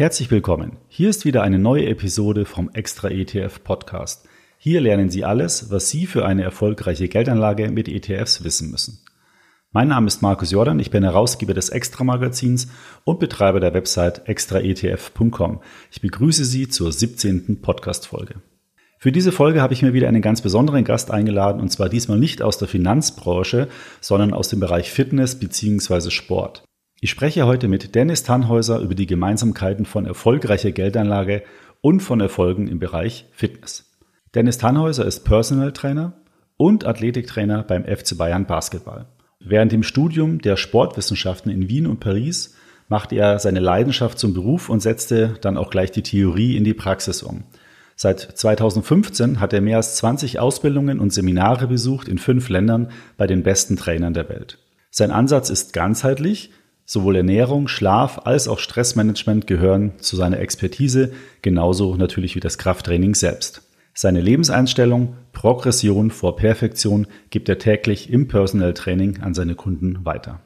Herzlich willkommen. Hier ist wieder eine neue Episode vom Extra ETF Podcast. Hier lernen Sie alles, was Sie für eine erfolgreiche Geldanlage mit ETFs wissen müssen. Mein Name ist Markus Jordan, ich bin Herausgeber des Extra Magazins und Betreiber der Website extraetf.com. Ich begrüße Sie zur 17. Podcast Folge. Für diese Folge habe ich mir wieder einen ganz besonderen Gast eingeladen und zwar diesmal nicht aus der Finanzbranche, sondern aus dem Bereich Fitness bzw. Sport. Ich spreche heute mit Dennis Tannhäuser über die Gemeinsamkeiten von erfolgreicher Geldanlage und von Erfolgen im Bereich Fitness. Dennis Tannhäuser ist Personal Trainer und Athletiktrainer beim FC Bayern Basketball. Während dem Studium der Sportwissenschaften in Wien und Paris machte er seine Leidenschaft zum Beruf und setzte dann auch gleich die Theorie in die Praxis um. Seit 2015 hat er mehr als 20 Ausbildungen und Seminare besucht in fünf Ländern bei den besten Trainern der Welt. Sein Ansatz ist ganzheitlich, Sowohl Ernährung, Schlaf als auch Stressmanagement gehören zu seiner Expertise, genauso natürlich wie das Krafttraining selbst. Seine Lebenseinstellung, Progression vor Perfektion gibt er täglich im Personal Training an seine Kunden weiter.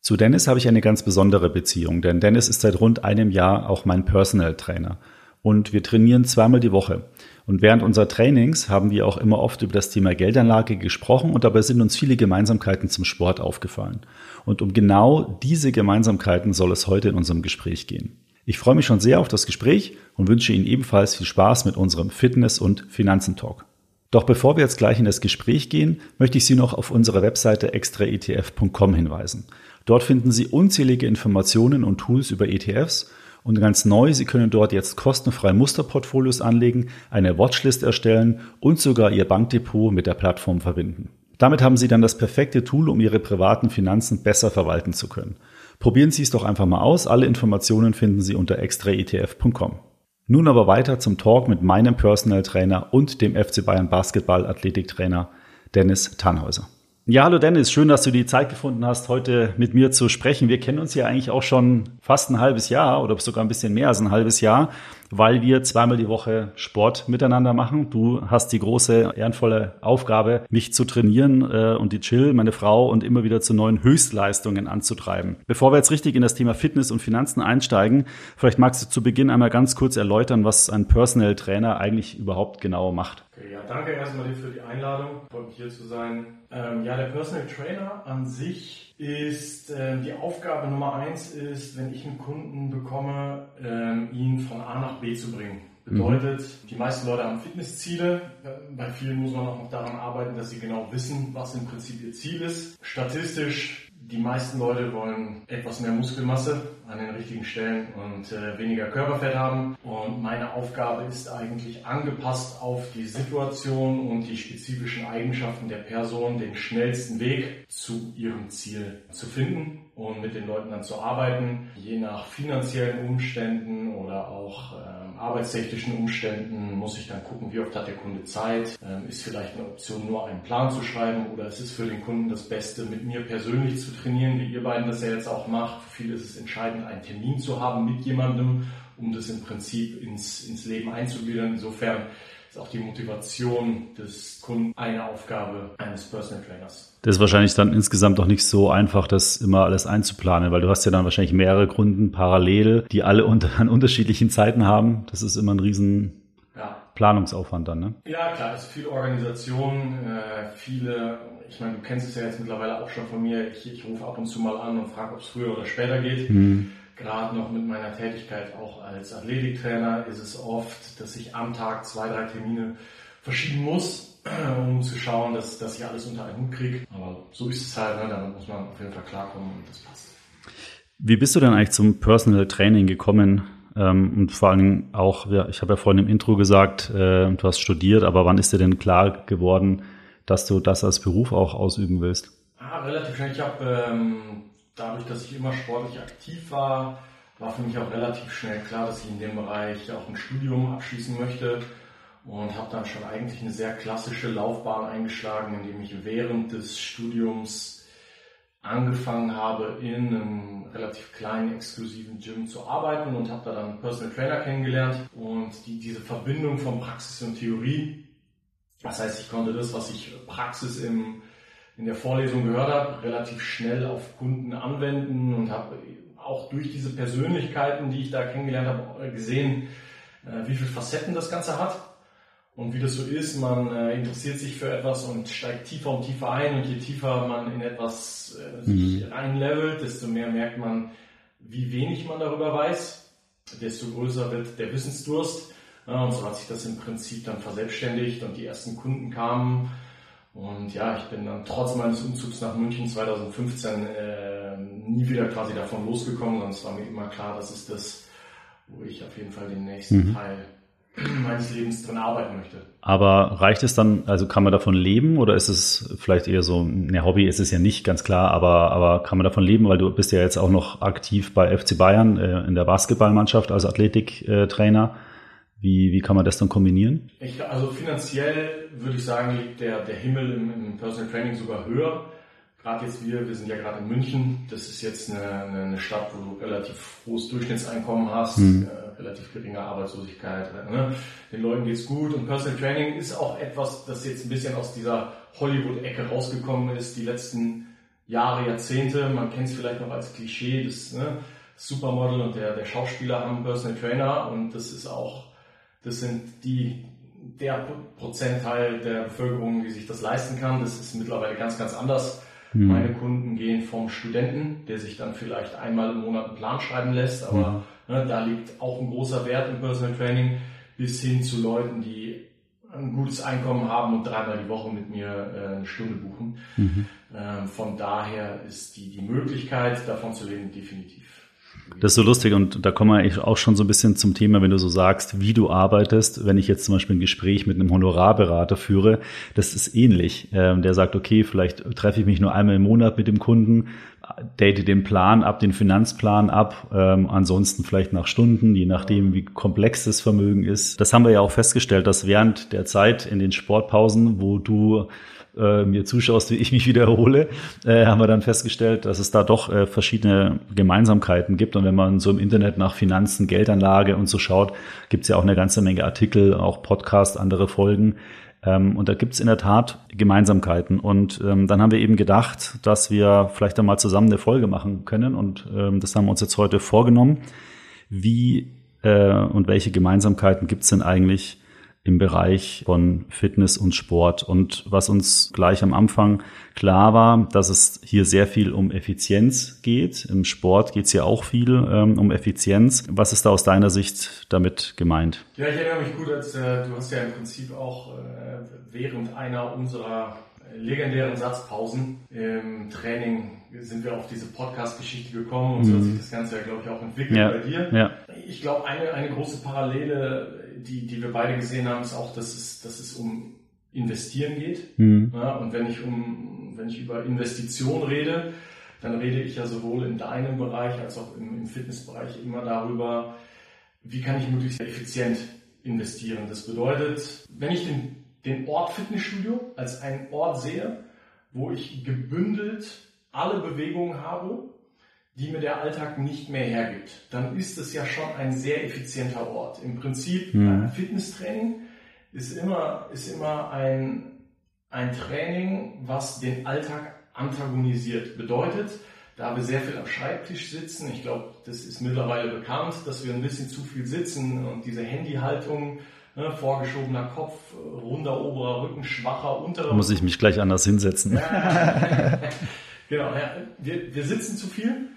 Zu Dennis habe ich eine ganz besondere Beziehung, denn Dennis ist seit rund einem Jahr auch mein Personal Trainer und wir trainieren zweimal die Woche. Und während unserer Trainings haben wir auch immer oft über das Thema Geldanlage gesprochen und dabei sind uns viele Gemeinsamkeiten zum Sport aufgefallen. Und um genau diese Gemeinsamkeiten soll es heute in unserem Gespräch gehen. Ich freue mich schon sehr auf das Gespräch und wünsche Ihnen ebenfalls viel Spaß mit unserem Fitness- und Finanzen-Talk. Doch bevor wir jetzt gleich in das Gespräch gehen, möchte ich Sie noch auf unsere Webseite extraetf.com hinweisen. Dort finden Sie unzählige Informationen und Tools über ETFs und ganz neu, Sie können dort jetzt kostenfrei Musterportfolios anlegen, eine Watchlist erstellen und sogar Ihr Bankdepot mit der Plattform verbinden. Damit haben Sie dann das perfekte Tool, um Ihre privaten Finanzen besser verwalten zu können. Probieren Sie es doch einfach mal aus. Alle Informationen finden Sie unter extraetf.com. Nun aber weiter zum Talk mit meinem Personal Trainer und dem FC Bayern Basketball Athletiktrainer Dennis Tannhäuser. Ja, hallo Dennis, schön, dass du die Zeit gefunden hast, heute mit mir zu sprechen. Wir kennen uns ja eigentlich auch schon fast ein halbes Jahr oder sogar ein bisschen mehr als ein halbes Jahr, weil wir zweimal die Woche Sport miteinander machen. Du hast die große, ehrenvolle Aufgabe, mich zu trainieren äh, und die Chill, meine Frau, und immer wieder zu neuen Höchstleistungen anzutreiben. Bevor wir jetzt richtig in das Thema Fitness und Finanzen einsteigen, vielleicht magst du zu Beginn einmal ganz kurz erläutern, was ein Personal Trainer eigentlich überhaupt genau macht. Okay, ja, danke erstmal dir für die Einladung. Freut mich hier zu sein. Ähm, ja, der Personal Trainer an sich ist, äh, die Aufgabe Nummer eins ist, wenn ich einen Kunden bekomme, ähm, ihn von A nach B zu bringen. Bedeutet, mhm. die meisten Leute haben Fitnessziele. Bei vielen muss man auch noch daran arbeiten, dass sie genau wissen, was im Prinzip ihr Ziel ist. Statistisch die meisten Leute wollen etwas mehr Muskelmasse an den richtigen Stellen und äh, weniger Körperfett haben. Und meine Aufgabe ist eigentlich angepasst auf die Situation und die spezifischen Eigenschaften der Person den schnellsten Weg zu ihrem Ziel zu finden und mit den Leuten dann zu arbeiten, je nach finanziellen Umständen oder auch ähm, arbeitstechnischen Umständen muss ich dann gucken, wie oft hat der Kunde Zeit, ähm, ist vielleicht eine Option, nur einen Plan zu schreiben oder es ist für den Kunden das Beste, mit mir persönlich zu trainieren, wie ihr beiden das ja jetzt auch macht. Für viele ist es entscheidend, einen Termin zu haben mit jemandem, um das im Prinzip ins, ins Leben einzugliedern. Insofern ist auch die Motivation des Kunden eine Aufgabe eines Personal Trainers. Das ist wahrscheinlich dann insgesamt auch nicht so einfach, das immer alles einzuplanen, weil du hast ja dann wahrscheinlich mehrere Kunden parallel, die alle unter, an unterschiedlichen Zeiten haben. Das ist immer ein riesen ja. Planungsaufwand dann, ne? Ja, klar, es ist viel Organisation, äh, viele, ich meine, du kennst es ja jetzt mittlerweile auch schon von mir, ich, ich rufe ab und zu mal an und frage, ob es früher oder später geht. Mhm gerade noch mit meiner Tätigkeit auch als Athletiktrainer ist es oft, dass ich am Tag zwei, drei Termine verschieben muss, um zu schauen, dass, dass ich alles unter einen Hut kriege. Aber so ist es halt, ne? damit muss man auf jeden Fall klarkommen und das passt. Wie bist du denn eigentlich zum Personal Training gekommen? Ähm, und vor allen Dingen auch, ich habe ja vorhin im Intro gesagt, äh, du hast studiert, aber wann ist dir denn klar geworden, dass du das als Beruf auch ausüben willst? Ah, relativ schnell. Ich habe ähm, dadurch, dass ich immer sportlich aktiv war, war für mich auch relativ schnell klar, dass ich in dem Bereich auch ein Studium abschließen möchte und habe dann schon eigentlich eine sehr klassische Laufbahn eingeschlagen, indem ich während des Studiums angefangen habe, in einem relativ kleinen, exklusiven Gym zu arbeiten und habe da dann Personal Trainer kennengelernt und die, diese Verbindung von Praxis und Theorie, das heißt, ich konnte das, was ich Praxis im in der Vorlesung gehört habe, relativ schnell auf Kunden anwenden und habe auch durch diese Persönlichkeiten, die ich da kennengelernt habe, gesehen, äh, wie viele Facetten das Ganze hat. Und wie das so ist, man äh, interessiert sich für etwas und steigt tiefer und tiefer ein und je tiefer man in etwas äh, sich mhm. reinlevelt, desto mehr merkt man, wie wenig man darüber weiß, desto größer wird der Wissensdurst. Und so hat sich das im Prinzip dann verselbstständigt und die ersten Kunden kamen. Und ja, ich bin dann trotz meines Umzugs nach München 2015 äh, nie wieder quasi davon losgekommen, sondern es war mir immer klar, das ist das, wo ich auf jeden Fall den nächsten mhm. Teil meines Lebens drin arbeiten möchte. Aber reicht es dann, also kann man davon leben oder ist es vielleicht eher so, ne Hobby ist es ja nicht, ganz klar, aber, aber kann man davon leben, weil du bist ja jetzt auch noch aktiv bei FC Bayern äh, in der Basketballmannschaft als Athletiktrainer. Wie, wie kann man das dann kombinieren? Ich, also finanziell würde ich sagen, liegt der, der Himmel im, im Personal Training sogar höher gerade jetzt wir, wir sind ja gerade in München, das ist jetzt eine, eine, Stadt, wo du relativ hohes Durchschnittseinkommen hast, mhm. äh, relativ geringe Arbeitslosigkeit, ne? den Leuten geht's gut und Personal Training ist auch etwas, das jetzt ein bisschen aus dieser Hollywood-Ecke rausgekommen ist, die letzten Jahre, Jahrzehnte, man kennt es vielleicht noch als Klischee, das ne, Supermodel und der, der Schauspieler haben Personal Trainer und das ist auch, das sind die, der Prozentteil der Bevölkerung, die sich das leisten kann, das ist mittlerweile ganz, ganz anders Mhm. Meine Kunden gehen vom Studenten, der sich dann vielleicht einmal im Monat einen Plan schreiben lässt, aber mhm. ne, da liegt auch ein großer Wert im Personal Training, bis hin zu Leuten, die ein gutes Einkommen haben und dreimal die Woche mit mir äh, eine Stunde buchen. Mhm. Ähm, von daher ist die, die Möglichkeit, davon zu leben, definitiv. Das ist so lustig und da kommen wir auch schon so ein bisschen zum Thema, wenn du so sagst, wie du arbeitest. Wenn ich jetzt zum Beispiel ein Gespräch mit einem Honorarberater führe, das ist ähnlich. Ähm, der sagt, okay, vielleicht treffe ich mich nur einmal im Monat mit dem Kunden, date den Plan ab, den Finanzplan ab, ähm, ansonsten vielleicht nach Stunden, je nachdem, wie komplex das Vermögen ist. Das haben wir ja auch festgestellt, dass während der Zeit in den Sportpausen, wo du äh, mir zuschaust, wie ich mich wiederhole, äh, haben wir dann festgestellt, dass es da doch äh, verschiedene Gemeinsamkeiten gibt. Und wenn man so im Internet nach Finanzen, Geldanlage und so schaut, gibt es ja auch eine ganze Menge Artikel, auch Podcast, andere Folgen. Ähm, und da gibt es in der Tat Gemeinsamkeiten. Und ähm, dann haben wir eben gedacht, dass wir vielleicht einmal zusammen eine Folge machen können. Und ähm, das haben wir uns jetzt heute vorgenommen. Wie äh, und welche Gemeinsamkeiten gibt es denn eigentlich im Bereich von Fitness und Sport. Und was uns gleich am Anfang klar war, dass es hier sehr viel um Effizienz geht. Im Sport geht es ja auch viel ähm, um Effizienz. Was ist da aus deiner Sicht damit gemeint? Ja, ich erinnere mich gut, als äh, du hast ja im Prinzip auch äh, während einer unserer legendären Satzpausen im Training sind wir auf diese Podcast-Geschichte gekommen und so hat mhm. sich das Ganze ja, glaube ich, auch entwickelt ja, bei dir. Ja. Ich glaube, eine, eine große Parallele die, die wir beide gesehen haben, ist auch, dass es, dass es um Investieren geht. Mhm. Ja, und wenn ich um, wenn ich über Investition rede, dann rede ich ja sowohl in deinem Bereich als auch im, im Fitnessbereich immer darüber, wie kann ich möglichst effizient investieren. Das bedeutet, wenn ich den, den Ort Fitnessstudio als einen Ort sehe, wo ich gebündelt alle Bewegungen habe, die mir der Alltag nicht mehr hergibt, dann ist es ja schon ein sehr effizienter Ort. Im Prinzip, mhm. Fitnesstraining ist immer, ist immer ein, ein Training, was den Alltag antagonisiert. Bedeutet, da wir sehr viel am Schreibtisch sitzen, ich glaube, das ist mittlerweile bekannt, dass wir ein bisschen zu viel sitzen und diese Handyhaltung, ne, vorgeschobener Kopf, runder oberer Rücken, schwacher unterer Muss ich mich gleich anders hinsetzen. Ja. genau, ja, wir, wir sitzen zu viel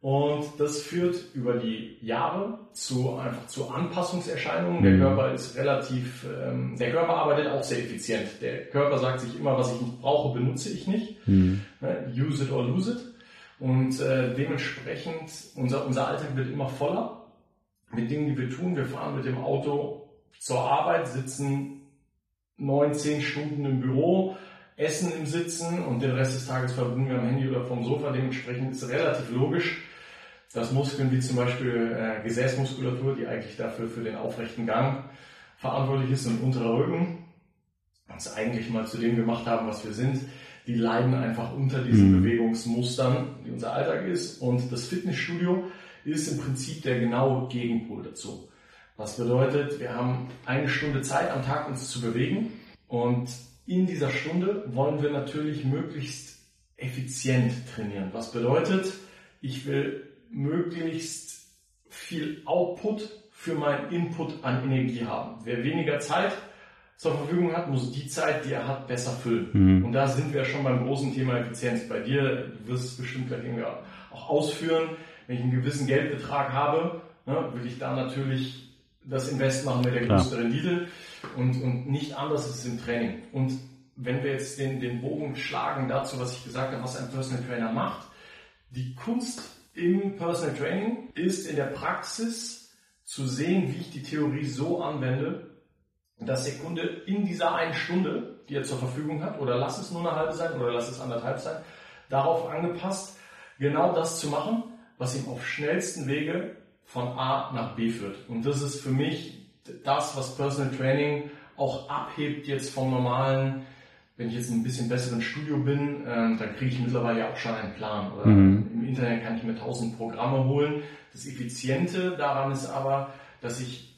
und das führt über die Jahre zu einfach zu Anpassungserscheinungen. Der mhm. Körper ist relativ, ähm, der Körper arbeitet auch sehr effizient. Der Körper sagt sich immer, was ich nicht brauche, benutze ich nicht. Mhm. Ne? Use it or lose it. Und äh, dementsprechend, unser, unser Alltag wird immer voller mit Dingen, die wir tun. Wir fahren mit dem Auto zur Arbeit, sitzen neun, zehn Stunden im Büro, essen im Sitzen und den Rest des Tages verbringen wir am Handy oder vom Sofa. Dementsprechend ist es relativ logisch, dass Muskeln wie zum Beispiel äh, Gesäßmuskulatur, die eigentlich dafür für den aufrechten Gang verantwortlich ist, und unterer Rücken, uns eigentlich mal zu dem gemacht haben, was wir sind, die leiden einfach unter diesen mhm. Bewegungsmustern, die unser Alltag ist. Und das Fitnessstudio ist im Prinzip der genaue Gegenpol dazu. Was bedeutet, wir haben eine Stunde Zeit am Tag uns zu bewegen und in dieser Stunde wollen wir natürlich möglichst effizient trainieren. Was bedeutet, ich will möglichst viel Output für meinen Input an Energie haben. Wer weniger Zeit zur Verfügung hat, muss die Zeit, die er hat, besser füllen. Mhm. Und da sind wir schon beim großen Thema Effizienz. Bei dir, du wirst es bestimmt gleich irgendwie auch ausführen. Wenn ich einen gewissen Geldbetrag habe, ne, will ich da natürlich das Invest machen mit der größten Rendite und, und nicht anders ist es im Training. Und wenn wir jetzt den, den Bogen schlagen dazu, was ich gesagt habe, was ein Personal Trainer macht, die Kunst im Personal Training ist in der Praxis zu sehen, wie ich die Theorie so anwende, dass der Kunde in dieser einen Stunde, die er zur Verfügung hat, oder lass es nur eine halbe sein oder lass es anderthalb sein, darauf angepasst, genau das zu machen, was ihm auf schnellsten Wege von A nach B führt. Und das ist für mich das, was Personal Training auch abhebt jetzt vom normalen, wenn ich jetzt in ein bisschen besseren Studio bin, ähm, dann kriege ich mittlerweile ja auch schon einen Plan. Oder mhm. im Internet kann ich mir tausend Programme holen. Das Effiziente daran ist aber, dass ich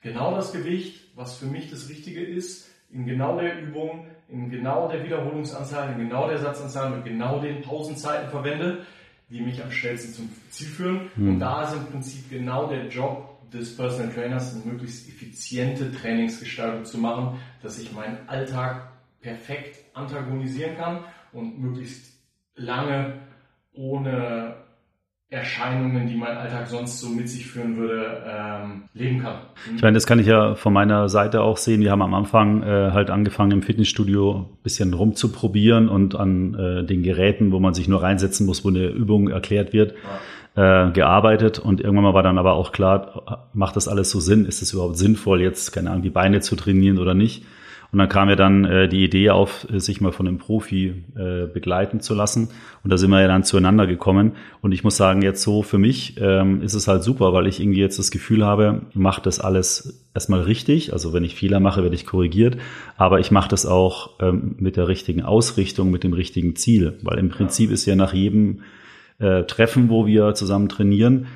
genau das Gewicht, was für mich das Richtige ist, in genau der Übung, in genau der Wiederholungsanzahl, in genau der Satzanzahl mit genau den tausend Zeiten verwende, die mich am schnellsten zum Ziel führen. Mhm. Und da ist im Prinzip genau der Job des Personal Trainers, eine möglichst effiziente Trainingsgestaltung zu machen, dass ich meinen Alltag perfekt antagonisieren kann und möglichst lange ohne Erscheinungen, die mein Alltag sonst so mit sich führen würde, ähm, leben kann. Mhm. Ich meine, das kann ich ja von meiner Seite auch sehen. Wir haben am Anfang äh, halt angefangen im Fitnessstudio ein bisschen rumzuprobieren und an äh, den Geräten, wo man sich nur reinsetzen muss, wo eine Übung erklärt wird. Ja. Äh, gearbeitet und irgendwann mal war dann aber auch klar, macht das alles so Sinn? Ist es überhaupt sinnvoll, jetzt, keine Ahnung, die Beine zu trainieren oder nicht? Und dann kam ja dann äh, die Idee auf, sich mal von einem Profi äh, begleiten zu lassen. Und da sind wir ja dann zueinander gekommen. Und ich muss sagen, jetzt so für mich ähm, ist es halt super, weil ich irgendwie jetzt das Gefühl habe, mache das alles erstmal richtig. Also wenn ich Fehler mache, werde ich korrigiert. Aber ich mache das auch ähm, mit der richtigen Ausrichtung, mit dem richtigen Ziel. Weil im Prinzip ist ja nach jedem äh, Treffen, wo wir zusammen trainieren,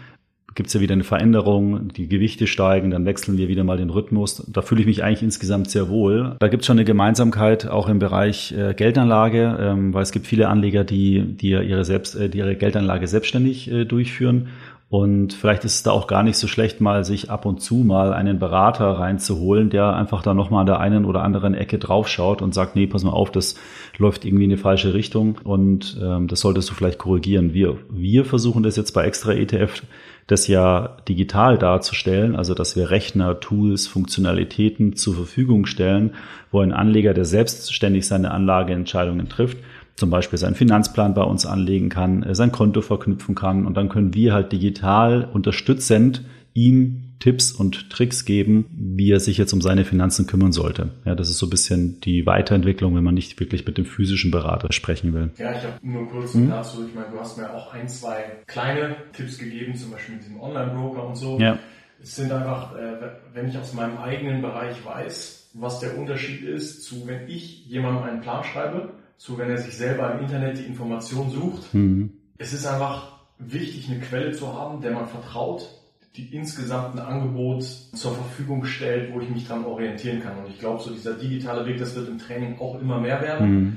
gibt es ja wieder eine Veränderung, die Gewichte steigen, dann wechseln wir wieder mal den Rhythmus. Da fühle ich mich eigentlich insgesamt sehr wohl. Da gibt es schon eine Gemeinsamkeit auch im Bereich äh, Geldanlage, ähm, weil es gibt viele Anleger, die, die ihre, selbst, äh, die ihre Geldanlage selbstständig äh, durchführen. Und vielleicht ist es da auch gar nicht so schlecht, mal sich ab und zu mal einen Berater reinzuholen, der einfach da nochmal an der einen oder anderen Ecke draufschaut und sagt, nee, pass mal auf, das läuft irgendwie in die falsche Richtung und ähm, das solltest du vielleicht korrigieren. Wir, wir versuchen das jetzt bei Extra ETF das ja digital darzustellen, also dass wir Rechner, Tools, Funktionalitäten zur Verfügung stellen, wo ein Anleger, der selbstständig seine Anlageentscheidungen trifft, zum Beispiel seinen Finanzplan bei uns anlegen kann, äh, sein Konto verknüpfen kann. Und dann können wir halt digital unterstützend ihm Tipps und Tricks geben, wie er sich jetzt um seine Finanzen kümmern sollte. Ja, das ist so ein bisschen die Weiterentwicklung, wenn man nicht wirklich mit dem physischen Berater sprechen will. Ja, ich habe nur kurz mhm. dazu, ich meine, du hast mir auch ein, zwei kleine Tipps gegeben, zum Beispiel mit diesem Online-Broker und so. Ja. Es sind einfach, äh, wenn ich aus meinem eigenen Bereich weiß, was der Unterschied ist zu, wenn ich jemandem einen Plan schreibe, zu, wenn er sich selber im Internet die Information sucht. Mhm. Es ist einfach wichtig, eine Quelle zu haben, der man vertraut, die insgesamt ein Angebot zur Verfügung stellt, wo ich mich dran orientieren kann. Und ich glaube, so dieser digitale Weg, das wird im Training auch immer mehr werden. Mhm.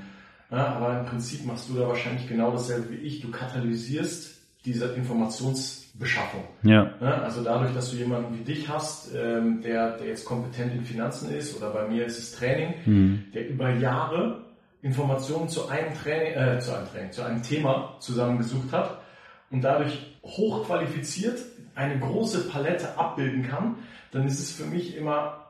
Ja, aber im Prinzip machst du da wahrscheinlich genau dasselbe wie ich. Du katalysierst diese Informationsbeschaffung. Ja. ja. also dadurch, dass du jemanden wie dich hast, ähm, der, der jetzt kompetent in Finanzen ist, oder bei mir ist es Training, mhm. der über Jahre Informationen zu einem Training, äh, zu einem Training, zu einem Thema zusammengesucht hat und dadurch hochqualifiziert eine große Palette abbilden kann, dann ist es für mich immer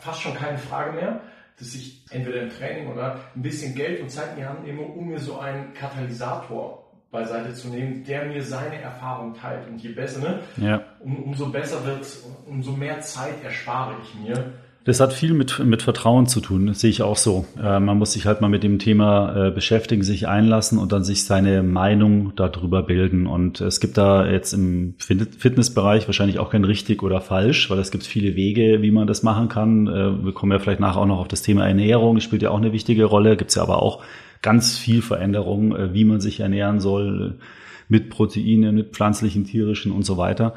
fast schon keine Frage mehr, dass ich entweder im Training oder ein bisschen Geld und Zeit in die Hand nehme, um mir so einen Katalysator beiseite zu nehmen, der mir seine Erfahrung teilt. Und je besser, ne? Ja. Um, umso besser wird, umso mehr Zeit erspare ich mir, das hat viel mit, mit Vertrauen zu tun, das sehe ich auch so. Äh, man muss sich halt mal mit dem Thema äh, beschäftigen, sich einlassen und dann sich seine Meinung darüber bilden. Und es gibt da jetzt im Fitnessbereich wahrscheinlich auch kein richtig oder falsch, weil es gibt viele Wege, wie man das machen kann. Äh, wir kommen ja vielleicht nachher auch noch auf das Thema Ernährung, das spielt ja auch eine wichtige Rolle. Gibt es ja aber auch ganz viel Veränderung, äh, wie man sich ernähren soll mit Proteinen, mit pflanzlichen, tierischen und so weiter.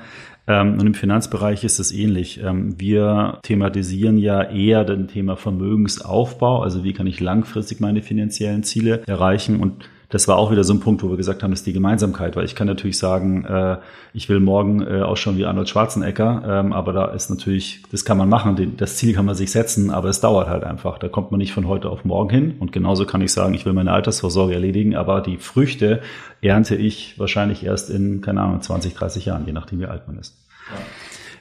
Ähm, und im Finanzbereich ist es ähnlich. Ähm, wir thematisieren ja eher das Thema Vermögensaufbau, also wie kann ich langfristig meine finanziellen Ziele erreichen und das war auch wieder so ein Punkt, wo wir gesagt haben, das ist die Gemeinsamkeit, weil ich kann natürlich sagen, äh, ich will morgen äh, ausschauen wie Arnold Schwarzenegger, ähm, aber da ist natürlich, das kann man machen, den, das Ziel kann man sich setzen, aber es dauert halt einfach. Da kommt man nicht von heute auf morgen hin. Und genauso kann ich sagen, ich will meine Altersvorsorge erledigen, aber die Früchte ernte ich wahrscheinlich erst in, keine Ahnung, 20, 30 Jahren, je nachdem, wie alt man ist. Ja.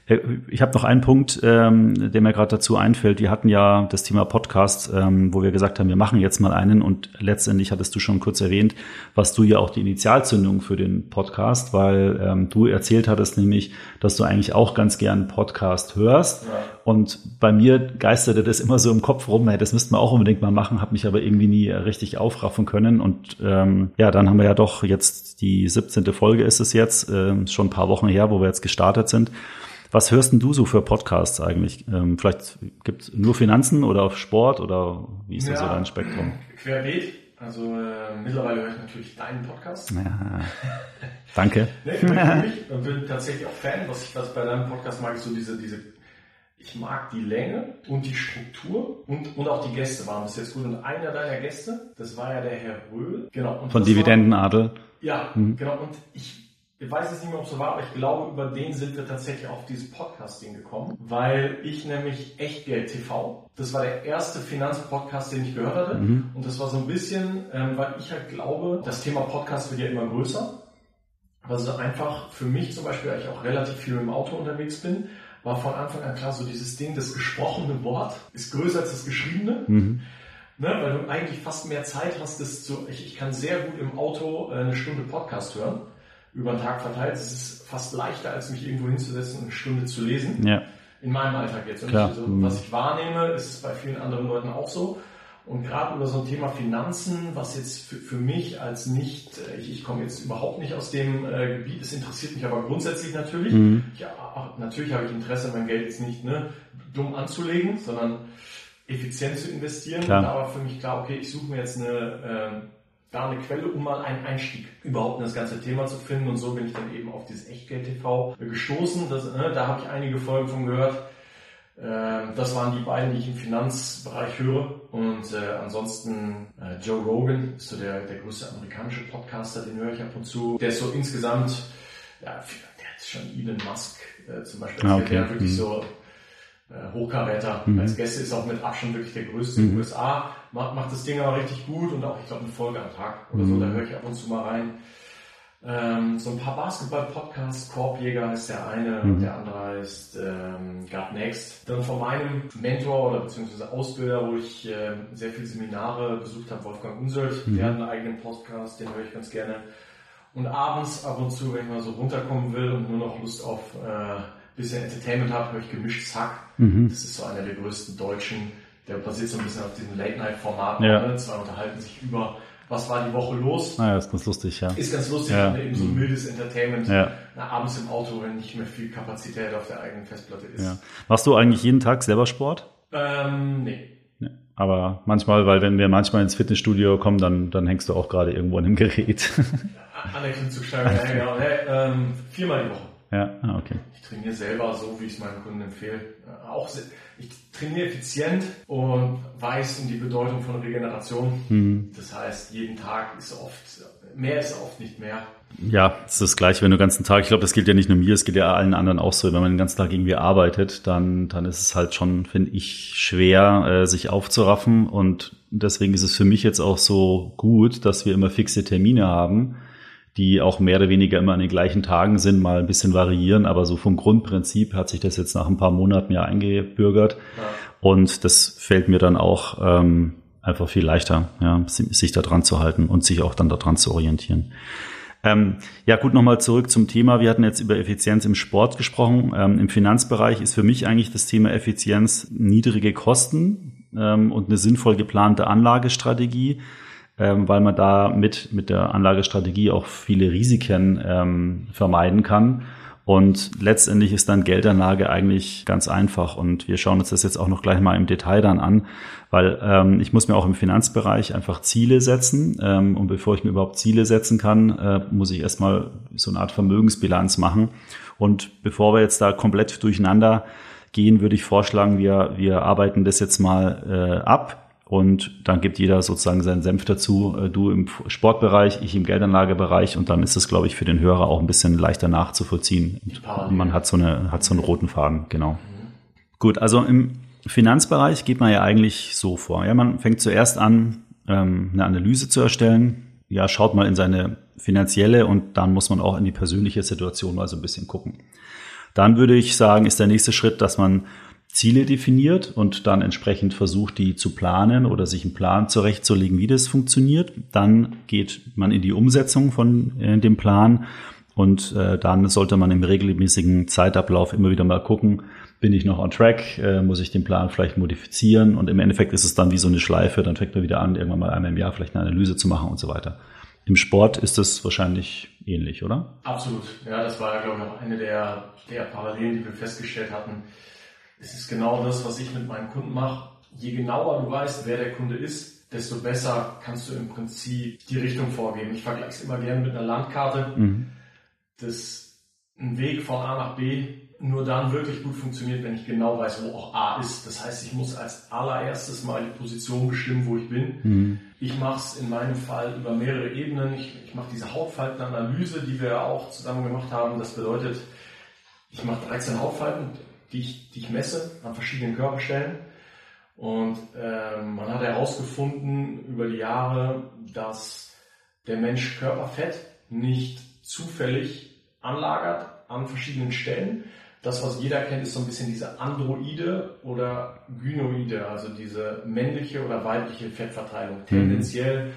Äh, ich habe noch einen Punkt, ähm, der mir gerade dazu einfällt. Wir hatten ja das Thema Podcast, ähm, wo wir gesagt haben, wir machen jetzt mal einen und letztendlich hattest du schon kurz erwähnt, was du ja auch die Initialzündung für den Podcast, weil ähm, du erzählt hattest nämlich, dass du eigentlich auch ganz gern Podcast hörst. Ja. Und bei mir geisterte das immer so im Kopf rum, hey, das müssten wir auch unbedingt mal machen, habe mich aber irgendwie nie richtig aufraffen können. Und ähm, ja, dann haben wir ja doch jetzt die 17. Folge ist es jetzt, äh, schon ein paar Wochen her, wo wir jetzt gestartet sind. Was hörst denn du so für Podcasts eigentlich? Ähm, vielleicht gibt es nur Finanzen oder Sport oder wie ist ja, da so dein Spektrum? Querbeet. Also äh, mittlerweile höre ich natürlich deinen Podcast. Ja, danke. nee, ich bin, bin tatsächlich auch Fan. Was ich was bei deinem Podcast mag, ist so diese, diese ich mag die Länge und die Struktur und, und auch die Gäste waren bis jetzt gut. Und einer deiner Gäste, das war ja der Herr Röhl. Genau. Von Dividendenadel. ja, mhm. genau. Und ich ich weiß es nicht mehr, ob es so war, aber ich glaube, über den sind wir tatsächlich auf dieses Podcasting gekommen, weil ich nämlich Echtgeld TV, das war der erste Finanzpodcast, den ich gehört hatte. Mhm. Und das war so ein bisschen, ähm, weil ich halt glaube, das Thema Podcast wird ja immer größer. Also einfach für mich zum Beispiel, weil ich auch relativ viel im Auto unterwegs bin, war von Anfang an klar, so dieses Ding, das gesprochene Wort ist größer als das geschriebene. Mhm. Ne, weil du eigentlich fast mehr Zeit hast, das zu, ich, ich kann sehr gut im Auto äh, eine Stunde Podcast hören über den Tag verteilt. Es ist fast leichter, als mich irgendwo hinzusetzen und eine Stunde zu lesen. Ja. In meinem Alltag jetzt. Klar. Also, was ich wahrnehme, ist es bei vielen anderen Leuten auch so. Und gerade über so ein Thema Finanzen, was jetzt für, für mich als nicht, äh, ich, ich komme jetzt überhaupt nicht aus dem äh, Gebiet, es interessiert mich aber grundsätzlich natürlich. Mhm. Ich, ach, natürlich habe ich Interesse, mein Geld jetzt nicht ne, dumm anzulegen, sondern effizient zu investieren. Klar. War für mich klar, okay, ich suche mir jetzt eine äh, da eine Quelle, um mal einen Einstieg überhaupt in das ganze Thema zu finden. Und so bin ich dann eben auf dieses Echtgeld-TV gestoßen. Das, äh, da habe ich einige Folgen von gehört. Äh, das waren die beiden, die ich im Finanzbereich höre. Und äh, ansonsten äh, Joe Rogan ist so der, der größte amerikanische Podcaster, den höre ich ab und zu. Der ist so insgesamt, ja, der ist schon Elon Musk äh, zum Beispiel. Ah, okay. Der wirklich mhm. so äh, Hochkaräter mhm. als Gäste ist auch mit Abstand wirklich der größte in den mhm. USA. Macht, macht das Ding aber richtig gut und auch, ich glaube, eine Folge am Tag oder so, da mhm. höre ich ab und zu mal rein. Ähm, so ein paar Basketball-Podcasts, Korbjäger ist der eine mhm. der andere ist ähm, God Next. Dann von meinem Mentor oder beziehungsweise Ausbilder, wo ich äh, sehr viele Seminare besucht habe, Wolfgang Unsöld, mhm. der hat einen eigenen Podcast, den höre ich ganz gerne. Und abends ab und zu, wenn ich mal so runterkommen will und nur noch Lust auf äh, bisschen Entertainment habe, höre ich gemischtes Hack. Mhm. Das ist so einer der größten deutschen, der basiert so ein bisschen auf diesem Late-Night-Format. Ja. Ne? Zwei unterhalten sich über, was war die Woche los. Ah, ja, ist ganz lustig, ja. Ist ganz lustig, ja. eben so ein mhm. mildes Entertainment. Ja. Na, abends im Auto, wenn nicht mehr viel Kapazität auf der eigenen Festplatte ist. Ja. Machst du eigentlich jeden Tag selber Sport? Ähm, nee. Aber manchmal, weil wenn wir manchmal ins Fitnessstudio kommen, dann, dann hängst du auch gerade irgendwo an dem Gerät. Anerkennung zu steigen, ja, genau. Ähm, viermal die Woche. Ja, ah, okay. Ich trainiere selber so, wie ich es meinen Kunden empfehle. Äh, auch ich trainiere effizient und weiß um die Bedeutung von Regeneration. Mhm. Das heißt, jeden Tag ist oft, mehr ist oft nicht mehr. Ja, es ist das gleiche, wenn du den ganzen Tag, ich glaube, das gilt ja nicht nur mir, es geht ja allen anderen auch so, wenn man den ganzen Tag irgendwie arbeitet, dann, dann ist es halt schon, finde ich, schwer, äh, sich aufzuraffen und deswegen ist es für mich jetzt auch so gut, dass wir immer fixe Termine haben, die auch mehr oder weniger immer an den gleichen Tagen sind, mal ein bisschen variieren, aber so vom Grundprinzip hat sich das jetzt nach ein paar Monaten ja eingebürgert. Ja. Und das fällt mir dann auch ähm, einfach viel leichter, ja, sich da dran zu halten und sich auch dann daran zu orientieren. Ähm, ja, gut, nochmal zurück zum Thema. Wir hatten jetzt über Effizienz im Sport gesprochen. Ähm, Im Finanzbereich ist für mich eigentlich das Thema Effizienz niedrige Kosten ähm, und eine sinnvoll geplante Anlagestrategie ähm, weil man da mit, mit der Anlagestrategie auch viele Risiken ähm, vermeiden kann. Und letztendlich ist dann Geldanlage eigentlich ganz einfach. Und wir schauen uns das jetzt auch noch gleich mal im Detail dann an, weil ähm, ich muss mir auch im Finanzbereich einfach Ziele setzen. Ähm, und bevor ich mir überhaupt Ziele setzen kann, äh, muss ich erstmal so eine Art Vermögensbilanz machen. Und bevor wir jetzt da komplett durcheinander gehen, würde ich vorschlagen, wir, wir arbeiten das jetzt mal äh, ab und dann gibt jeder sozusagen seinen Senf dazu. Äh, du im Sportbereich, ich im Geldanlagebereich und dann ist es, glaube ich, für den Hörer auch ein bisschen leichter nachzuvollziehen. Und man hat so eine, hat so einen roten Faden, genau. Mhm. Gut, also im Finanzbereich geht man ja eigentlich so vor. Ja, man fängt zuerst an, ähm, eine Analyse zu erstellen. Ja, schaut mal in seine finanzielle und dann muss man auch in die persönliche Situation mal so ein bisschen gucken. Dann würde ich sagen, ist der nächste Schritt, dass man Ziele definiert und dann entsprechend versucht, die zu planen oder sich einen Plan zurechtzulegen, wie das funktioniert. Dann geht man in die Umsetzung von äh, dem Plan und äh, dann sollte man im regelmäßigen Zeitablauf immer wieder mal gucken, bin ich noch on track, äh, muss ich den Plan vielleicht modifizieren und im Endeffekt ist es dann wie so eine Schleife, dann fängt man wieder an, irgendwann mal einmal im Jahr vielleicht eine Analyse zu machen und so weiter. Im Sport ist das wahrscheinlich ähnlich, oder? Absolut. Ja, das war ja, glaube ich, auch eine der, der Parallelen, die wir festgestellt hatten es ist genau das, was ich mit meinen Kunden mache. Je genauer du weißt, wer der Kunde ist, desto besser kannst du im Prinzip die Richtung vorgeben. Ich vergleiche es immer gerne mit einer Landkarte. Mhm. Das ein Weg von A nach B nur dann wirklich gut funktioniert, wenn ich genau weiß, wo auch A ist. Das heißt, ich muss als allererstes mal die Position bestimmen, wo ich bin. Mhm. Ich mache es in meinem Fall über mehrere Ebenen. Ich, ich mache diese Hautfaltenanalyse, die wir auch zusammen gemacht haben. Das bedeutet, ich mache 13 Hautfalten die ich, die ich messe an verschiedenen Körperstellen. Und ähm, man hat herausgefunden über die Jahre, dass der Mensch Körperfett nicht zufällig anlagert an verschiedenen Stellen. Das, was jeder kennt, ist so ein bisschen diese Androide oder Gynoide, also diese männliche oder weibliche Fettverteilung. Mhm. Tendenziell,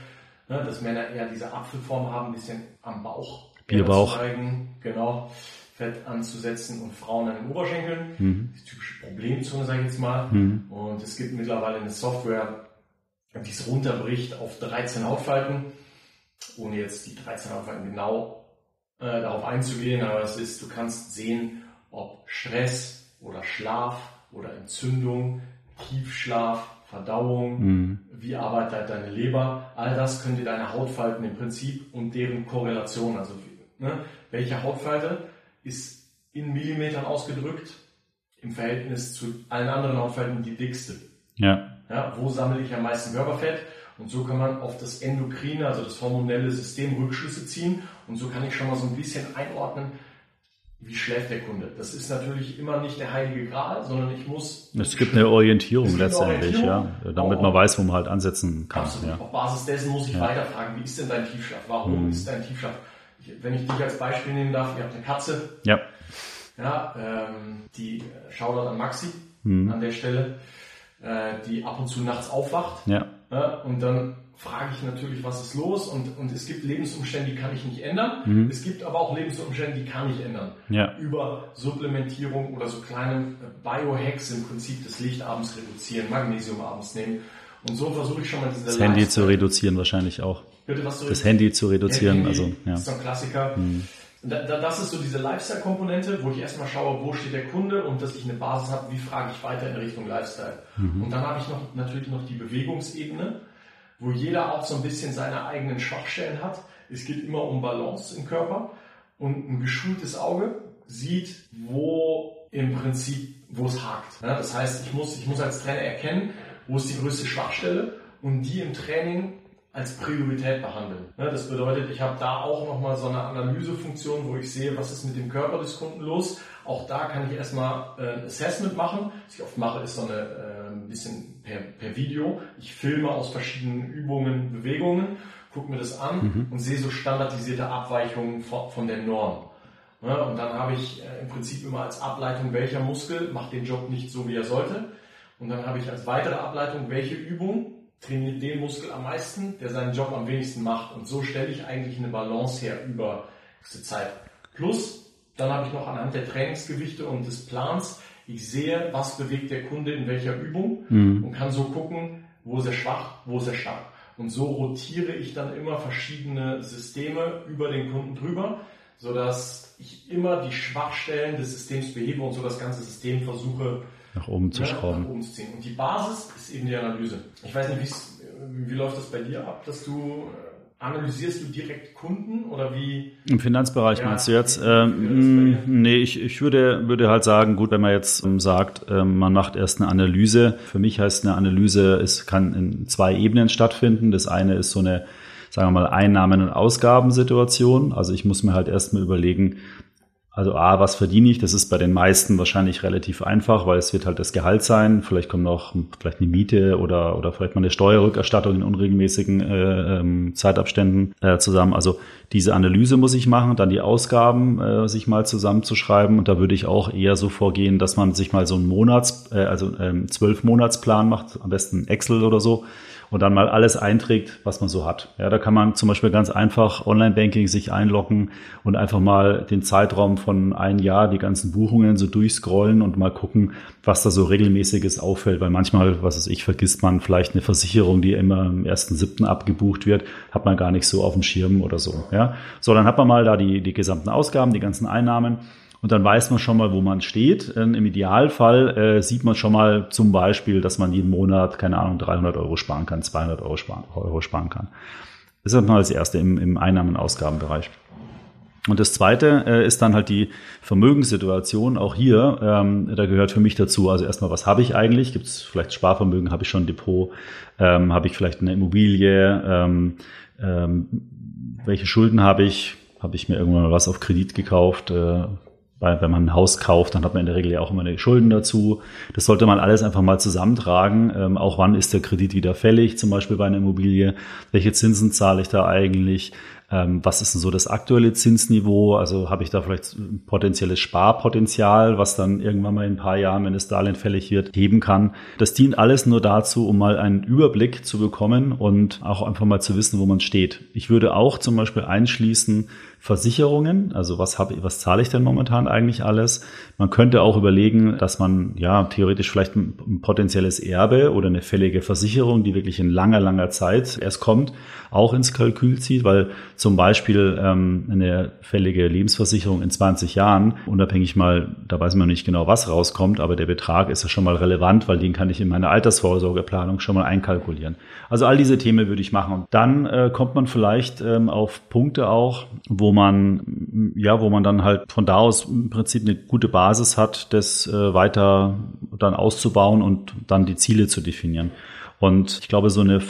ne, dass Männer eher diese Apfelform haben, ein bisschen am Bauch. Bierbauch. Zeigen. Genau. Fett anzusetzen und Frauen an den Oberschenkeln. Mhm. Die typische Problemzone, sage ich jetzt mal. Mhm. Und es gibt mittlerweile eine Software, die es runterbricht auf 13 Hautfalten, ohne jetzt die 13 Hautfalten genau äh, darauf einzugehen, aber es ist, du kannst sehen, ob Stress oder Schlaf oder Entzündung, Tiefschlaf, Verdauung, mhm. wie arbeitet deine Leber, all das können dir deine Hautfalten im Prinzip und deren Korrelation, also ne, welche Hautfalte ist in Millimetern ausgedrückt im Verhältnis zu allen anderen Hautfalten die dickste. Ja. ja. Wo sammle ich am meisten Körperfett? Und so kann man auf das endokrine, also das hormonelle System Rückschlüsse ziehen. Und so kann ich schon mal so ein bisschen einordnen, wie schläft der Kunde. Das ist natürlich immer nicht der heilige Gral, sondern ich muss. Es gibt eine Orientierung gibt letztendlich, eine Orientierung. ja, damit man weiß, wo man halt ansetzen kann. Absolut. Ja. Auf Basis dessen muss ich ja. weiterfragen, wie ist denn dein Tiefschlaf? Warum mhm. ist dein Tiefschlaf? Wenn ich dich als Beispiel nehmen darf, ihr habt eine Katze. Ja. Ja, ähm, die Shoutout an Maxi mhm. an der Stelle, äh, die ab und zu nachts aufwacht. Ja. ja. Und dann frage ich natürlich, was ist los? Und, und es gibt Lebensumstände, die kann ich nicht ändern. Mhm. Es gibt aber auch Lebensumstände, die kann ich ändern. Ja. Über Supplementierung oder so kleine Biohacks im Prinzip das Licht abends reduzieren, Magnesium abends nehmen. Und so versuche ich schon mal diese Das Handy zu reduzieren wahrscheinlich auch. Bitte, was das Handy zu reduzieren. Handy, also, ja. ist so ein Klassiker. Mhm. Das ist so diese Lifestyle-Komponente, wo ich erstmal schaue, wo steht der Kunde und dass ich eine Basis habe, wie frage ich weiter in Richtung Lifestyle. Mhm. Und dann habe ich noch, natürlich noch die Bewegungsebene, wo jeder auch so ein bisschen seine eigenen Schwachstellen hat. Es geht immer um Balance im Körper und ein geschultes Auge sieht, wo im Prinzip, wo es hakt. das heißt, ich muss, ich muss als Trainer erkennen, wo ist die größte Schwachstelle und die im Training als Priorität behandeln. Ne, das bedeutet, ich habe da auch nochmal so eine Analysefunktion, wo ich sehe, was ist mit dem Körper des Kunden los. Auch da kann ich erstmal äh, ein Assessment machen. Was ich oft mache, ist so eine äh, ein bisschen per, per Video. Ich filme aus verschiedenen Übungen, Bewegungen, gucke mir das an mhm. und sehe so standardisierte Abweichungen von, von der Norm. Ne, und dann habe ich äh, im Prinzip immer als Ableitung, welcher Muskel macht den Job nicht so, wie er sollte. Und dann habe ich als weitere Ableitung, welche Übung trainiert den Muskel am meisten, der seinen Job am wenigsten macht. Und so stelle ich eigentlich eine Balance her über diese Zeit. Plus, dann habe ich noch anhand der Trainingsgewichte und des Plans, ich sehe, was bewegt der Kunde in welcher Übung mhm. und kann so gucken, wo ist er schwach, wo ist er stark. Und so rotiere ich dann immer verschiedene Systeme über den Kunden drüber, sodass ich immer die Schwachstellen des Systems behebe und so das ganze System versuche nach oben zu schrauben. Nach oben zu ziehen. Und die Basis ist eben die Analyse. Ich weiß nicht, wie läuft das bei dir ab, dass du analysierst du direkt Kunden oder wie? Im Finanzbereich ja, meinst du jetzt? Ähm, nee, ich, ich würde, würde halt sagen, gut, wenn man jetzt ähm, sagt, ähm, man macht erst eine Analyse. Für mich heißt eine Analyse, es kann in zwei Ebenen stattfinden. Das eine ist so eine, sagen wir mal, Einnahmen- und Ausgabensituation. Also ich muss mir halt erstmal überlegen, also A, was verdiene ich? Das ist bei den meisten wahrscheinlich relativ einfach, weil es wird halt das Gehalt sein. Vielleicht kommt noch vielleicht eine Miete oder, oder vielleicht mal eine Steuerrückerstattung in unregelmäßigen äh, ähm, Zeitabständen äh, zusammen. Also diese Analyse muss ich machen, dann die Ausgaben äh, sich mal zusammenzuschreiben. Und da würde ich auch eher so vorgehen, dass man sich mal so einen Monats, äh, also ähm, zwölf Monatsplan macht, am besten Excel oder so und dann mal alles einträgt, was man so hat. Ja, da kann man zum Beispiel ganz einfach Online-Banking sich einloggen und einfach mal den Zeitraum von ein Jahr, die ganzen Buchungen so durchscrollen und mal gucken, was da so regelmäßiges auffällt, weil manchmal, was weiß ich, vergisst man vielleicht eine Versicherung, die immer am 1.7. abgebucht wird, hat man gar nicht so auf dem Schirm oder so. Ja, so, dann hat man mal da die, die gesamten Ausgaben, die ganzen Einnahmen und dann weiß man schon mal, wo man steht. Ähm, Im Idealfall äh, sieht man schon mal zum Beispiel, dass man jeden Monat, keine Ahnung, 300 Euro sparen kann, 200 Euro sparen, Euro sparen kann. Das ist mal das Erste im, im Einnahmen- und Ausgabenbereich. Und das Zweite äh, ist dann halt die Vermögenssituation. Auch hier, ähm, da gehört für mich dazu, also erstmal, was habe ich eigentlich? Gibt es vielleicht Sparvermögen? Habe ich schon ein Depot? Ähm, habe ich vielleicht eine Immobilie? Ähm, ähm, welche Schulden habe ich? Habe ich mir irgendwann mal was auf Kredit gekauft? Äh, weil wenn man ein Haus kauft, dann hat man in der Regel ja auch immer eine Schulden dazu. Das sollte man alles einfach mal zusammentragen. Ähm, auch wann ist der Kredit wieder fällig, zum Beispiel bei einer Immobilie? Welche Zinsen zahle ich da eigentlich? Ähm, was ist denn so das aktuelle Zinsniveau? Also habe ich da vielleicht potenzielles Sparpotenzial, was dann irgendwann mal in ein paar Jahren, wenn das Darlehen fällig wird, heben kann. Das dient alles nur dazu, um mal einen Überblick zu bekommen und auch einfach mal zu wissen, wo man steht. Ich würde auch zum Beispiel einschließen, Versicherungen, also was habe was zahle ich denn momentan eigentlich alles? Man könnte auch überlegen, dass man ja theoretisch vielleicht ein, ein, potenzielles Erbe oder eine fällige Versicherung, die wirklich in langer langer Zeit erst kommt, auch ins Kalkül zieht, weil zum Beispiel ähm, eine fällige Lebensversicherung in 20 Jahren, unabhängig mal, da weiß man nicht genau, was rauskommt, aber der Betrag ist ja schon mal relevant, weil den kann ich in meiner Altersvorsorgeplanung schon mal einkalkulieren. Also all diese Themen würde ich machen. Und dann äh, kommt man vielleicht ähm, auf Punkte auch, wo man, ja, wo man dann halt von da aus im Prinzip eine gute Basis hat, das äh, weiter dann auszubauen und dann die Ziele zu definieren. Und ich glaube, so eine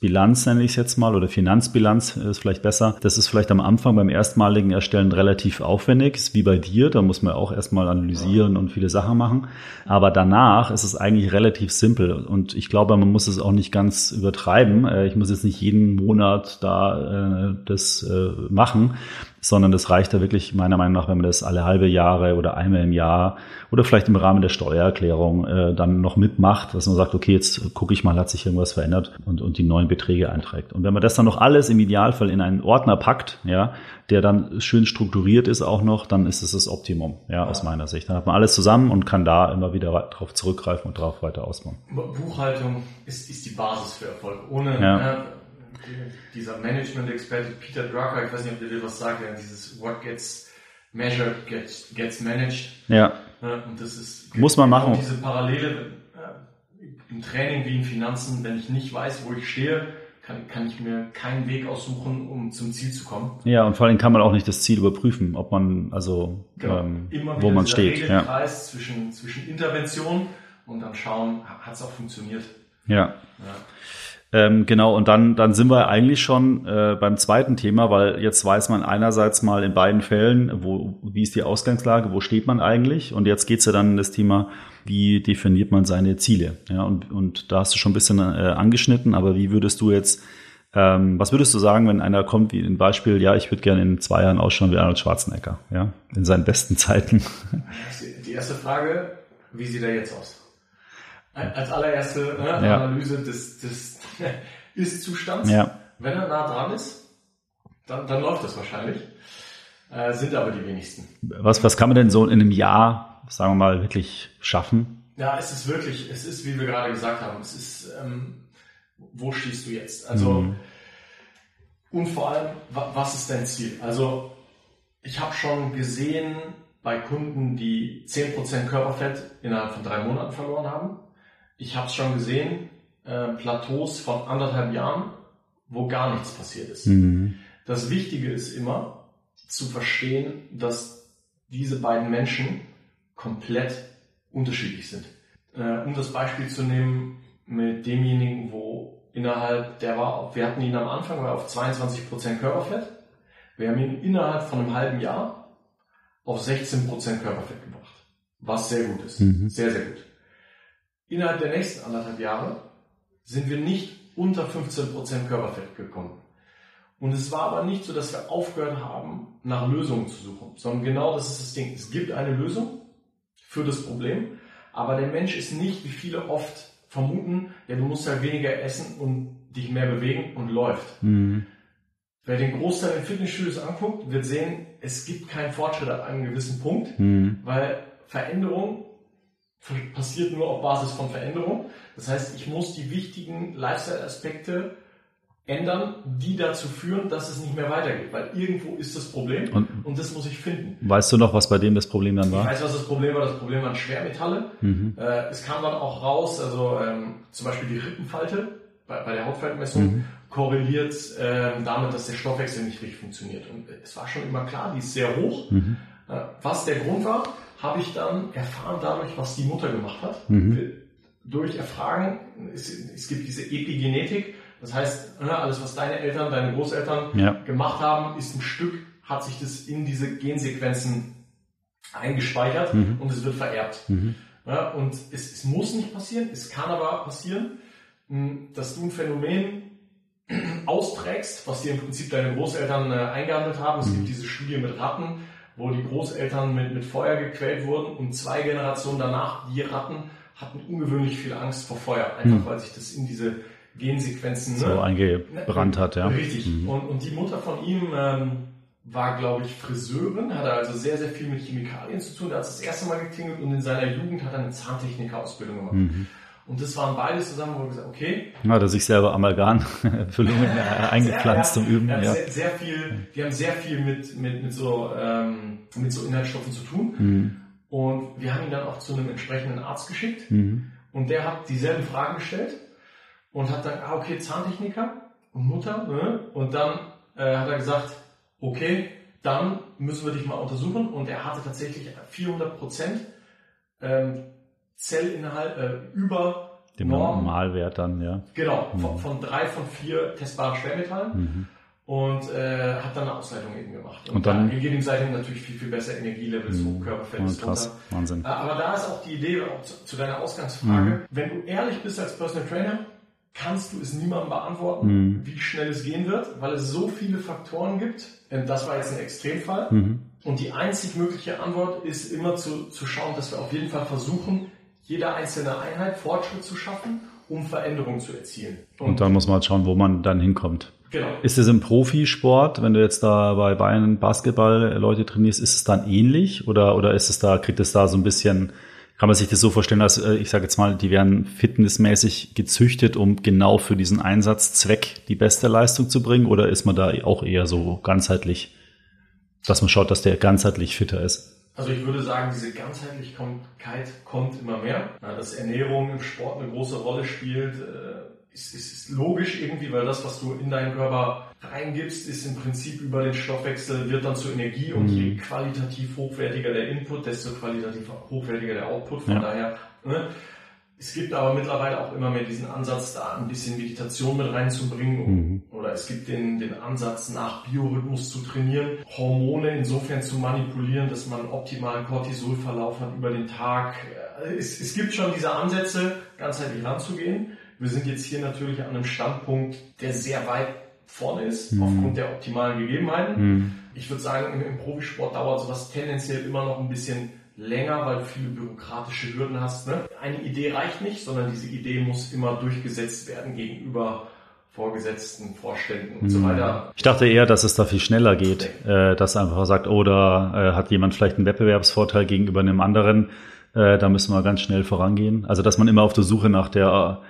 Vermögensbilanz nenne ich es jetzt mal oder Finanzbilanz ist vielleicht besser. Das ist vielleicht am Anfang beim erstmaligen Erstellen relativ aufwendig, ist wie bei dir. Da muss man auch erstmal analysieren und viele Sachen machen. Aber danach ist es eigentlich relativ simpel. Und ich glaube, man muss es auch nicht ganz übertreiben. Äh, ich muss jetzt nicht jeden Monat da äh, das äh, machen, sondern das reicht da wirklich meiner Meinung nach, wenn man das alle halbe Jahre oder einmal im Jahr oder vielleicht im Rahmen der Steuererklärung äh, dann noch mitmacht, dass man sagt, okay, jetzt gucke ich mal, hat sich irgendwas verändert und, und die neuen Beträge einträgt. Und wenn man das dann noch alles im Idealfall in einen Ordner packt, ja, der dann schön strukturiert ist auch noch, dann ist es das Optimum, ja, aus meiner Sicht. Dann hat man alles zusammen und kann da immer wieder darauf zurückgreifen und darauf weiter ausbauen. Buchhaltung ist, ist die Basis für Erfolg. Ohne ja. äh, dieser Management-Experte Peter Drucker, ich weiß nicht, ob der dir was sagt, ja, dieses What gets measured gets, gets managed. Ja. Und das ist muss man machen. Diese Parallele im Training wie in Finanzen, wenn ich nicht weiß, wo ich stehe, kann, kann ich mir keinen Weg aussuchen, um zum Ziel zu kommen. Ja, und vor allem kann man auch nicht das Ziel überprüfen, ob man, also, genau. ähm, wo man steht. Ja. zwischen, zwischen Intervention und dann schauen, hat es auch funktioniert. Ja. ja. Ähm, genau, und dann, dann sind wir eigentlich schon äh, beim zweiten Thema, weil jetzt weiß man einerseits mal in beiden Fällen, wo, wie ist die Ausgangslage, wo steht man eigentlich? Und jetzt geht's ja dann in das Thema, wie definiert man seine Ziele? Ja, und, und da hast du schon ein bisschen äh, angeschnitten, aber wie würdest du jetzt, ähm, was würdest du sagen, wenn einer kommt, wie ein Beispiel, ja, ich würde gerne in zwei Jahren ausschauen wie Arnold Schwarzenegger, ja, in seinen besten Zeiten? Die erste Frage, wie sieht er jetzt aus? Als allererste ne, ja. Analyse des, des Ist-Zustands. Ja. Wenn er nah dran ist, dann, dann läuft das wahrscheinlich. Äh, sind aber die wenigsten. Was, was kann man denn so in einem Jahr, sagen wir mal, wirklich schaffen? Ja, es ist wirklich, es ist, wie wir gerade gesagt haben, es ist, ähm, wo stehst du jetzt? Also, mhm. und vor allem, was ist dein Ziel? Also, ich habe schon gesehen bei Kunden, die 10% Körperfett innerhalb von drei Monaten verloren haben. Ich habe es schon gesehen, äh, Plateaus von anderthalb Jahren, wo gar nichts passiert ist. Mhm. Das Wichtige ist immer zu verstehen, dass diese beiden Menschen komplett unterschiedlich sind. Äh, um das Beispiel zu nehmen mit demjenigen, wo innerhalb, der war, wir hatten ihn am Anfang auf 22% Körperfett. Wir haben ihn innerhalb von einem halben Jahr auf 16% Körperfett gebracht. Was sehr gut ist. Mhm. Sehr, sehr gut. Innerhalb der nächsten anderthalb Jahre sind wir nicht unter 15% Körperfett gekommen. Und es war aber nicht so, dass wir aufgehört haben, nach Lösungen zu suchen, sondern genau das ist das Ding. Es gibt eine Lösung für das Problem, aber der Mensch ist nicht, wie viele oft vermuten, ja, du musst halt weniger essen und dich mehr bewegen und läuft. Mhm. Wer den Großteil in Fitnessstudios anguckt, wird sehen, es gibt keinen Fortschritt ab einem gewissen Punkt, mhm. weil Veränderung passiert nur auf Basis von Veränderung. Das heißt, ich muss die wichtigen Lifestyle-Aspekte ändern, die dazu führen, dass es nicht mehr weitergeht. Weil irgendwo ist das Problem und, und, das muss ich finden. Weißt du noch, was bei dem das Problem dann war? Ich weiß, was das Problem war. Das Problem waren Schwermetalle. Mhm. Äh, es kam dann auch raus, also ähm, zum Beispiel die Rippenfalte bei, bei der Hautfaltmessung mhm. korreliert äh, damit, dass der Stoffwechsel nicht richtig funktioniert. Und es war schon immer klar, die ist sehr hoch. Mhm. Äh, was der Grund war, habe ich dann erfahren dadurch, was die Mutter gemacht hat. Mhm. Durch Erfragen, es, es gibt diese Epigenetik, das heißt, ne, alles, was deine Eltern, deine Großeltern ja. gemacht haben, ist ein Stück, hat sich das in diese Gensequenzen eingespeichert mhm. und es wird vererbt. Mhm. Ja, und es, es, muss nicht passieren, es kann aber passieren, dass du ein Phänomen ausprägst, was dir im Prinzip deine Großeltern äh, eingehandelt haben. Es mhm. gibt diese Studie mit Ratten, wo die Großeltern mit, mit Feuer gequält wurden und zwei Generationen danach, die Ratten, hatten ungewöhnlich viel Angst vor Feuer, einfach mhm. weil sich das in diese Gensequenzen so ne? eingebrannt hat, ja. Richtig. Mhm. Und, und die Mutter von ihm ähm, war, glaube ich, Friseurin, hatte also sehr, sehr viel mit Chemikalien zu tun. Da hat es das erste Mal geklingelt und in seiner Jugend hat er eine Zahntechniker-Ausbildung gemacht. Mhm. Und das waren beide zusammen, wo er gesagt okay. Hat er sich selber Amalgamfüllungen eingepflanzt zum Üben. Ja, Sehr, sehr, viel, die haben sehr viel mit, mit, mit, so, ähm, mit so Inhaltsstoffen zu tun. Mhm. Und wir haben ihn dann auch zu einem entsprechenden Arzt geschickt. Mhm. Und der hat dieselben Fragen gestellt und hat dann, ah, okay, Zahntechniker und Mutter, ne? Und dann äh, hat er gesagt, okay, dann müssen wir dich mal untersuchen. Und er hatte tatsächlich 400 Prozent ähm, Zellinhalt äh, über dem Normalwert dann, ja. Genau, mhm. von, von, drei von vier testbaren Schwermetallen. Mhm. Und äh, hat dann eine Ausleitung eben gemacht. Und, und dann gegenseitig natürlich viel, viel besser Energielevels, mhm. hoch, Körperfett ist krass, Wahnsinn. Äh, aber da ist auch die Idee, auch zu, zu deiner Ausgangsfrage, mhm. wenn du ehrlich bist als Personal Trainer, kannst du es niemandem beantworten, mhm. wie schnell es gehen wird, weil es so viele Faktoren gibt. Das war jetzt ein Extremfall. Mhm. Und die einzig mögliche Antwort ist immer zu, zu schauen, dass wir auf jeden Fall versuchen, jeder einzelne Einheit Fortschritt zu schaffen, um Veränderungen zu erzielen. Und, Und dann muss man halt schauen, wo man dann hinkommt. Genau. Ist es im Profisport, wenn du jetzt da bei Bayern Basketball Leute trainierst, ist es dann ähnlich oder, oder ist es da, kriegt es da so ein bisschen kann man sich das so vorstellen, dass äh, ich sage jetzt mal, die werden fitnessmäßig gezüchtet, um genau für diesen Einsatzzweck die beste Leistung zu bringen? Oder ist man da auch eher so ganzheitlich, dass man schaut, dass der ganzheitlich fitter ist? Also ich würde sagen, diese Ganzheitlichkeit kommt immer mehr. Dass Ernährung im Sport eine große Rolle spielt, äh, ist, ist, ist logisch irgendwie, weil das, was du in deinen Körper reingibst, ist im Prinzip über den Stoffwechsel, wird dann zur Energie und je mhm. qualitativ hochwertiger der Input, desto qualitativ hochwertiger der Output. Von ja. daher, ne? Es gibt aber mittlerweile auch immer mehr diesen Ansatz, da ein bisschen Meditation mit reinzubringen mhm. oder es gibt den, den Ansatz, nach Biorhythmus zu trainieren, Hormone insofern zu manipulieren, dass man optimalen Cortisolverlauf hat über den Tag. Es, es gibt schon diese Ansätze, ganzheitlich ranzugehen. Wir sind jetzt hier natürlich an einem Standpunkt, der sehr weit vorne ist, mhm. aufgrund der optimalen Gegebenheiten. Mhm. Ich würde sagen, im, im Profisport dauert sowas tendenziell immer noch ein bisschen länger, weil du viele bürokratische Hürden hast. Ne? Eine Idee reicht nicht, sondern diese Idee muss immer durchgesetzt werden gegenüber Vorgesetzten, Vorständen und mhm. so weiter. Ich dachte eher, dass es da viel schneller geht, äh, dass einfach sagt, oder oh, äh, hat jemand vielleicht einen Wettbewerbsvorteil gegenüber einem anderen, äh, da müssen wir ganz schnell vorangehen. Also dass man immer auf der Suche nach der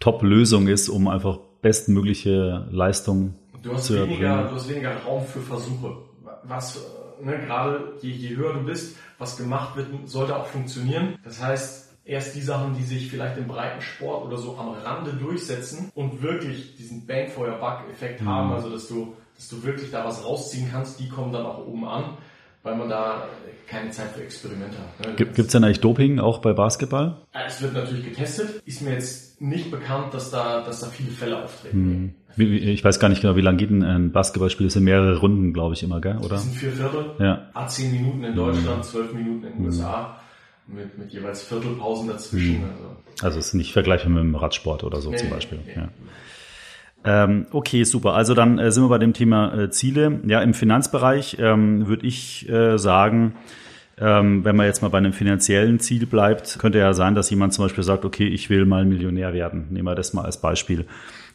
Top-Lösung ist, um einfach bestmögliche Leistung du hast zu weniger, erbringen. Du hast weniger Raum für Versuche. Was, ne, gerade je, je höher du bist, was gemacht wird, sollte auch funktionieren. Das heißt, erst die Sachen, die sich vielleicht im Breitensport oder so am Rande durchsetzen und wirklich diesen Bang for your Buck Effekt mhm. haben, also dass du, dass du wirklich da was rausziehen kannst, die kommen dann auch oben an, weil man da keine Zeit für Experimente hat. Ne? Gibt es denn eigentlich Doping auch bei Basketball? Es wird natürlich getestet. Ist mir jetzt nicht bekannt, dass da, dass da viele Fälle auftreten. Hm. Ich weiß gar nicht genau, wie lange geht ein Basketballspiel? Das sind mehrere Runden, glaube ich, immer, gell? oder? Das sind vier Viertel. Ja. A zehn Minuten in Deutschland, zwölf Minuten in den USA mit, mit jeweils Viertelpausen dazwischen. Mhm. Also. also es ist nicht vergleichbar mit dem Radsport oder so nee, zum Beispiel. Nee. Ja. Ähm, okay, super. Also dann äh, sind wir bei dem Thema äh, Ziele. Ja, im Finanzbereich ähm, würde ich äh, sagen, ähm, wenn man jetzt mal bei einem finanziellen Ziel bleibt, könnte ja sein, dass jemand zum Beispiel sagt, okay, ich will mal Millionär werden. Nehmen wir das mal als Beispiel.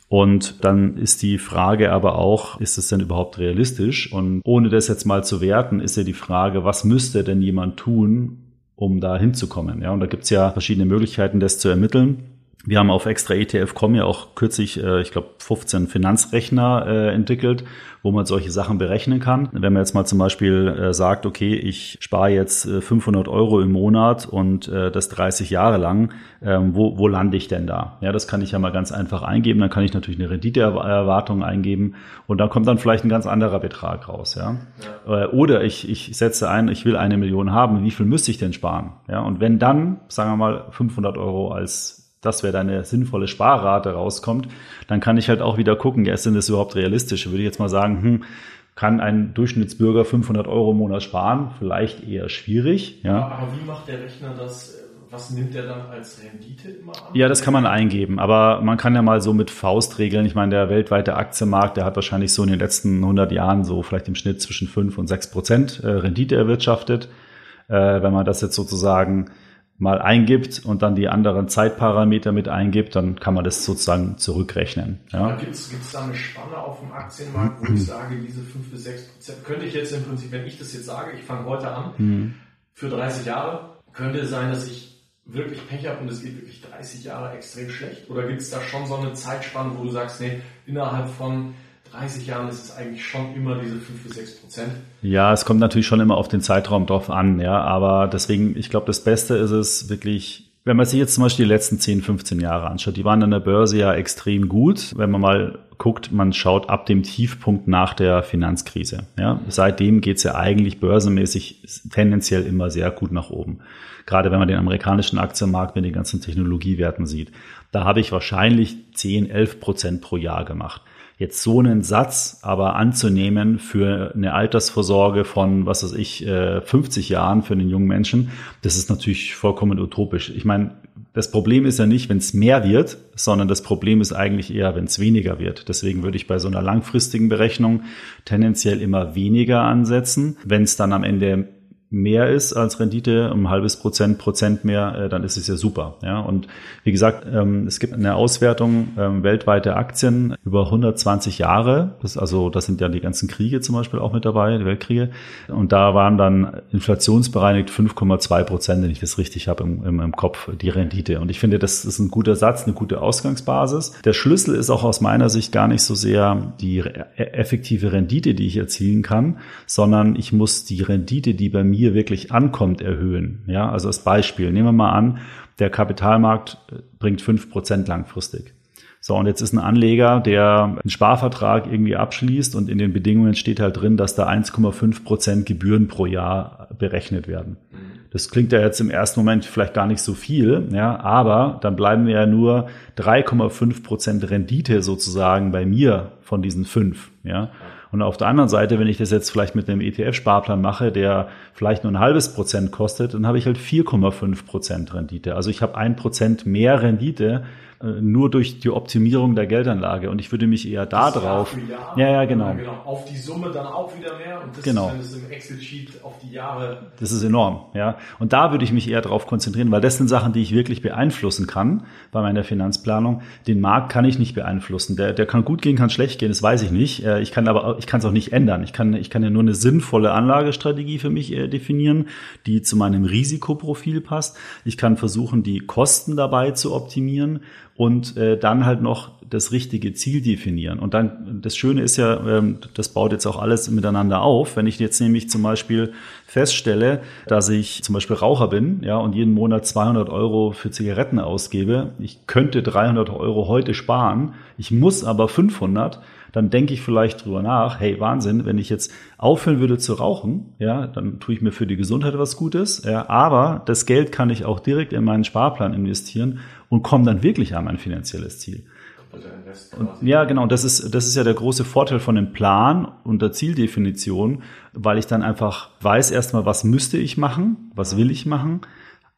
Und dann ist die Frage aber auch, ist es denn überhaupt realistisch? Und ohne das jetzt mal zu werten, ist ja die Frage, was müsste denn jemand tun, um da hinzukommen. Ja, und da gibt's ja verschiedene Möglichkeiten, das zu ermitteln. Wir haben auf extra ETF.com ja auch kürzlich, äh, ich glaube, 15 Finanzrechner äh, entwickelt, wo man solche Sachen berechnen kann. Wenn man jetzt mal zum Beispiel äh, sagt, okay, ich spare jetzt 500 äh, Euro im Monat und äh, das 30 Jahre lang, ähm, wo, wo lande ich denn da? Ja, das kann ich ja mal ganz einfach eingeben. Dann kann ich natürlich eine Renditeerwartung eingeben und da kommt dann vielleicht ein ganz anderer Betrag raus. Ja, ja. Äh, oder ich, ich setze ein, ich will eine Million haben. Wie viel müsste ich denn sparen? Ja, und wenn dann, sagen wir mal, 500 Euro als das wäre deine sinnvolle Sparrate rauskommt, dann kann ich halt auch wieder gucken, ja, ist denn das überhaupt realistisch? Würde ich jetzt mal sagen, hm, kann ein Durchschnittsbürger 500 Euro im Monat sparen? Vielleicht eher schwierig. Ja. Aber wie macht der Rechner das? Was nimmt er dann als Rendite immer an? Ja, das kann man eingeben, aber man kann ja mal so mit Faustregeln, ich meine, der weltweite Aktienmarkt, der hat wahrscheinlich so in den letzten 100 Jahren so vielleicht im Schnitt zwischen 5 und 6 Prozent äh, Rendite erwirtschaftet. Äh, wenn man das jetzt sozusagen mal eingibt und dann die anderen Zeitparameter mit eingibt, dann kann man das sozusagen zurückrechnen. Ja. Gibt es da eine Spanne auf dem Aktienmarkt, wo ich sage, diese 5 bis 6 Prozent, könnte ich jetzt im Prinzip, wenn ich das jetzt sage, ich fange heute an, mhm. für 30 Jahre, könnte es sein, dass ich wirklich Pech habe und es geht wirklich 30 Jahre extrem schlecht? Oder gibt es da schon so eine Zeitspanne, wo du sagst, nee, innerhalb von 30 Jahren ist es eigentlich schon immer diese 5 bis 6 Prozent. Ja, es kommt natürlich schon immer auf den Zeitraum drauf an, ja, aber deswegen, ich glaube, das Beste ist es wirklich, wenn man sich jetzt zum Beispiel die letzten 10, 15 Jahre anschaut, die waren an der Börse ja extrem gut. Wenn man mal guckt, man schaut ab dem Tiefpunkt nach der Finanzkrise. Ja, seitdem geht's ja eigentlich börsenmäßig tendenziell immer sehr gut nach oben. Gerade wenn man den amerikanischen Aktienmarkt mit den ganzen Technologiewerten sieht. Da habe ich wahrscheinlich 10, 11 Prozent pro Jahr gemacht. Jetzt so einen Satz aber anzunehmen für eine Altersvorsorge von, was weiß ich, 50 äh, Jahren für einen jungen Menschen, das ist natürlich vollkommen utopisch. Ich meine, das Problem ist ja nicht, wenn es mehr wird, sondern das Problem ist eigentlich eher, wenn es weniger wird. Deswegen würde ich bei so einer langfristigen Berechnung tendenziell immer weniger ansetzen. Wenn es dann am Ende mehr ist als Rendite, um ein halbes Prozent, Prozent mehr, äh, dann ist es ja super. Ja, und wie gesagt, ähm, es gibt eine Auswertung ähm, weltweite Aktien über 120 Jahre. Das also, das sind ja die ganzen Kriege zum Beispiel auch mit dabei, die Weltkriege. Und da waren dann inflationsbereinigt 5,2 Prozent, wenn ich das richtig habe im, im, im Kopf, die Rendite. Und ich finde, das ist ein guter Satz, eine gute Ausgangsbasis. Der Schlüssel ist auch aus meiner Sicht gar nicht so sehr die effektive Rendite, die ich erzielen kann, sondern ich muss die Rendite, die bei mir hier wirklich ankommt, erhöhen. Ja, also als Beispiel, nehmen wir mal an, der Kapitalmarkt äh, bringt fünf Prozent langfristig. So, und jetzt ist ein Anleger, der einen Sparvertrag irgendwie abschließt und in den Bedingungen steht halt drin, dass da 1,5 Prozent Gebühren pro Jahr berechnet werden. Das klingt ja jetzt im ersten Moment vielleicht gar nicht so viel, ja, aber dann bleiben wir ja nur 3,5 Prozent Rendite sozusagen bei mir von diesen fünf, ja. Und auf der anderen Seite, wenn ich das jetzt vielleicht mit einem ETF-Sparplan mache, der vielleicht nur ein halbes Prozent kostet, dann habe ich halt 4,5 Prozent Rendite. Also ich habe ein Prozent mehr Rendite, nur durch die Optimierung der Geldanlage. Und ich würde mich eher da das drauf. Jahr ja, ja, genau. genau. Auf die Summe dann auch wieder mehr. Und das genau. ist, wenn es im Excel-Sheet auf die Jahre. Das ist enorm, ja. Und da würde ich mich eher drauf konzentrieren, weil das sind Sachen, die ich wirklich beeinflussen kann bei meiner Finanzplanung. Den Markt kann ich nicht beeinflussen. Der, der kann gut gehen, kann schlecht gehen, das weiß ich nicht. Äh, ich kann aber, ich kann es auch nicht ändern. Ich kann, ich kann ja nur eine sinnvolle Anlagestrategie für mich äh, definieren, die zu meinem Risikoprofil passt. Ich kann versuchen, die Kosten dabei zu optimieren und äh, dann halt noch das richtige Ziel definieren. Und dann, das Schöne ist ja, ähm, das baut jetzt auch alles miteinander auf. Wenn ich jetzt nämlich zum Beispiel feststelle, dass ich zum Beispiel Raucher bin, ja, und jeden Monat 200 Euro für Zigaretten ausgebe, ich könnte 300 Euro heute sparen, ich muss aber 500, dann denke ich vielleicht drüber nach, hey, Wahnsinn, wenn ich jetzt aufhören würde zu rauchen, ja, dann tue ich mir für die Gesundheit was Gutes, ja, aber das Geld kann ich auch direkt in meinen Sparplan investieren und komme dann wirklich an mein finanzielles Ziel. Und, ja, genau. Das ist, das ist ja der große Vorteil von dem Plan und der Zieldefinition, weil ich dann einfach weiß erstmal, was müsste ich machen, was will ich machen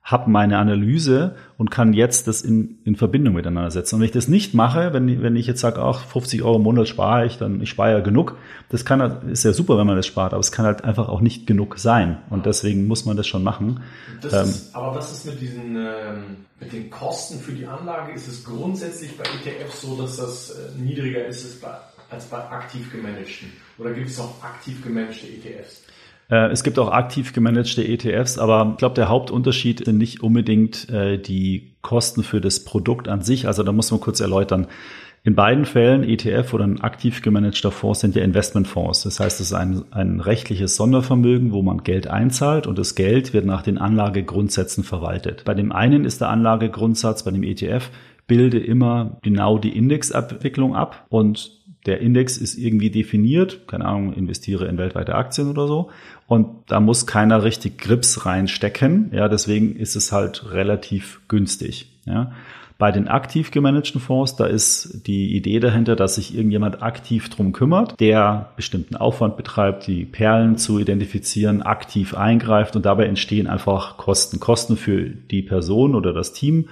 habe meine Analyse und kann jetzt das in, in Verbindung miteinander setzen. Und wenn ich das nicht mache, wenn, wenn ich jetzt sage, ach, 50 Euro im Monat spare ich, dann ich spare ja genug, das kann ist ja super, wenn man das spart, aber es kann halt einfach auch nicht genug sein. Und deswegen muss man das schon machen. Das ähm, ist, aber was ist mit diesen ähm, mit den Kosten für die Anlage? Ist es grundsätzlich bei ETFs so, dass das äh, niedriger ist als bei, als bei aktiv gemanagten? Oder gibt es auch aktiv gemanagte ETFs? Äh, es gibt auch aktiv gemanagte ETFs, aber ich glaube, der Hauptunterschied sind nicht unbedingt äh, die Kosten für das Produkt an sich. Also da muss man kurz erläutern. In beiden Fällen, ETF oder ein aktiv gemanagter Fonds, sind ja Investmentfonds. Das heißt, es ist ein, ein rechtliches Sondervermögen, wo man Geld einzahlt und das Geld wird nach den Anlagegrundsätzen verwaltet. Bei dem einen ist der Anlagegrundsatz, bei dem ETF, bilde immer genau die Indexabwicklung ab und der Index ist irgendwie definiert, keine Ahnung, investiere in weltweite Aktien oder so. Und da muss keiner richtig Grips reinstecken. Ja, deswegen ist es halt relativ günstig. Ja. Bei den aktiv gemanagten Fonds, da ist die Idee dahinter, dass sich irgendjemand aktiv drum kümmert, der bestimmten Aufwand betreibt, die Perlen zu identifizieren, aktiv eingreift und dabei entstehen einfach Kosten. Kosten für die Person oder das Team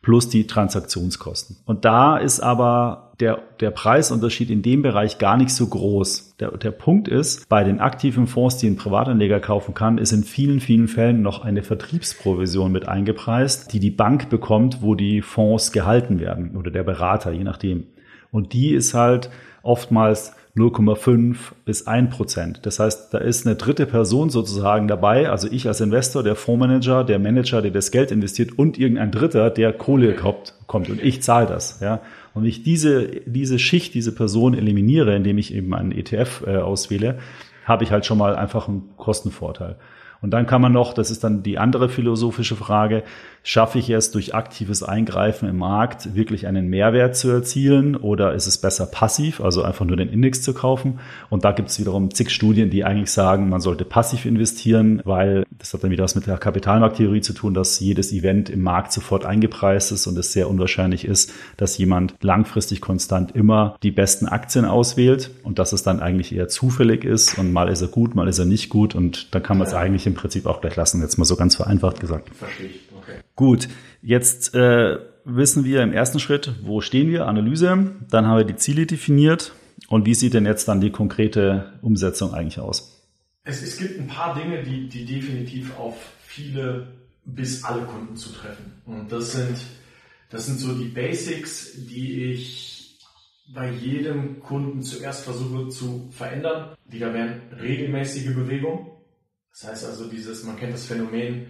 plus die Transaktionskosten. Und da ist aber der, der Preisunterschied in dem Bereich gar nicht so groß. Der, der Punkt ist, bei den aktiven Fonds, die ein Privatanleger kaufen kann, ist in vielen, vielen Fällen noch eine Vertriebsprovision mit eingepreist, die die Bank bekommt, wo die Fonds gehalten werden oder der Berater, je nachdem. Und die ist halt oftmals 0,5 bis 1 Prozent. Das heißt, da ist eine dritte Person sozusagen dabei, also ich als Investor, der Fondsmanager, der Manager, der das Geld investiert und irgendein Dritter, der Kohle kommt, kommt und ich zahle das. Ja. Und wenn ich diese, diese Schicht, diese Person eliminiere, indem ich eben einen ETF äh, auswähle, habe ich halt schon mal einfach einen Kostenvorteil. Und dann kann man noch, das ist dann die andere philosophische Frage, schaffe ich es durch aktives Eingreifen im Markt wirklich einen Mehrwert zu erzielen oder ist es besser passiv, also einfach nur den Index zu kaufen? Und da gibt es wiederum zig Studien, die eigentlich sagen, man sollte passiv investieren, weil das hat dann wieder was mit der Kapitalmarkttheorie zu tun, dass jedes Event im Markt sofort eingepreist ist und es sehr unwahrscheinlich ist, dass jemand langfristig konstant immer die besten Aktien auswählt und dass es dann eigentlich eher zufällig ist und mal ist er gut, mal ist er nicht gut und dann kann man es eigentlich im Prinzip auch gleich lassen, jetzt mal so ganz vereinfacht gesagt. Verstehe ich. Gut, jetzt äh, wissen wir im ersten Schritt, wo stehen wir, Analyse, dann haben wir die Ziele definiert und wie sieht denn jetzt dann die konkrete Umsetzung eigentlich aus? Es, es gibt ein paar Dinge, die, die definitiv auf viele bis alle Kunden zutreffen. Und das sind, das sind so die Basics, die ich bei jedem Kunden zuerst versuche zu verändern. Die da wären regelmäßige Bewegung. Das heißt also dieses, man kennt das Phänomen,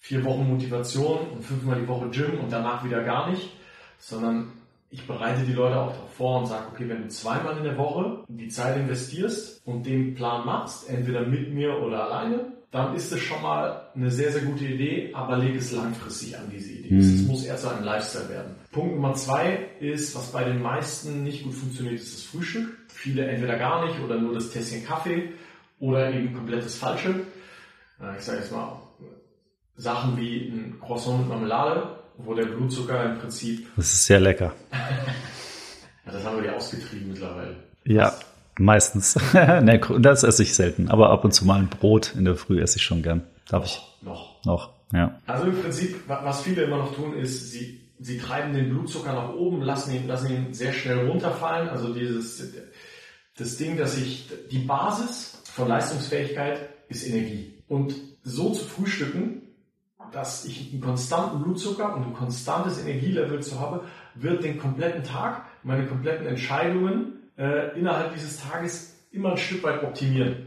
vier Wochen Motivation und fünfmal die Woche Gym und danach wieder gar nicht, sondern ich bereite die Leute auch darauf vor und sage, okay, wenn du zweimal in der Woche die Zeit investierst und den Plan machst, entweder mit mir oder alleine, dann ist es schon mal eine sehr, sehr gute Idee, aber leg es langfristig an diese Idee. Es mhm. muss eher so ein Lifestyle werden. Punkt Nummer zwei ist, was bei den meisten nicht gut funktioniert, ist das Frühstück. Viele entweder gar nicht oder nur das Tässchen Kaffee oder eben komplett das Falsche. Ich sage jetzt mal, Sachen wie ein Croissant mit Marmelade, wo der Blutzucker im Prinzip. Das ist sehr lecker. ja, das haben wir ja ausgetrieben mittlerweile. Ja, Was? meistens. das esse ich selten, aber ab und zu mal ein Brot in der Früh esse ich schon gern. Darf noch, ich? Noch. Noch, ja. Also im Prinzip, was viele immer noch tun, ist, sie, sie treiben den Blutzucker nach oben, lassen ihn, lassen ihn sehr schnell runterfallen. Also dieses, das Ding, dass ich, die Basis von Leistungsfähigkeit ist Energie. Und so zu frühstücken, dass ich einen konstanten Blutzucker und ein konstantes Energielevel zu habe, wird den kompletten Tag, meine kompletten Entscheidungen äh, innerhalb dieses Tages immer ein Stück weit optimieren.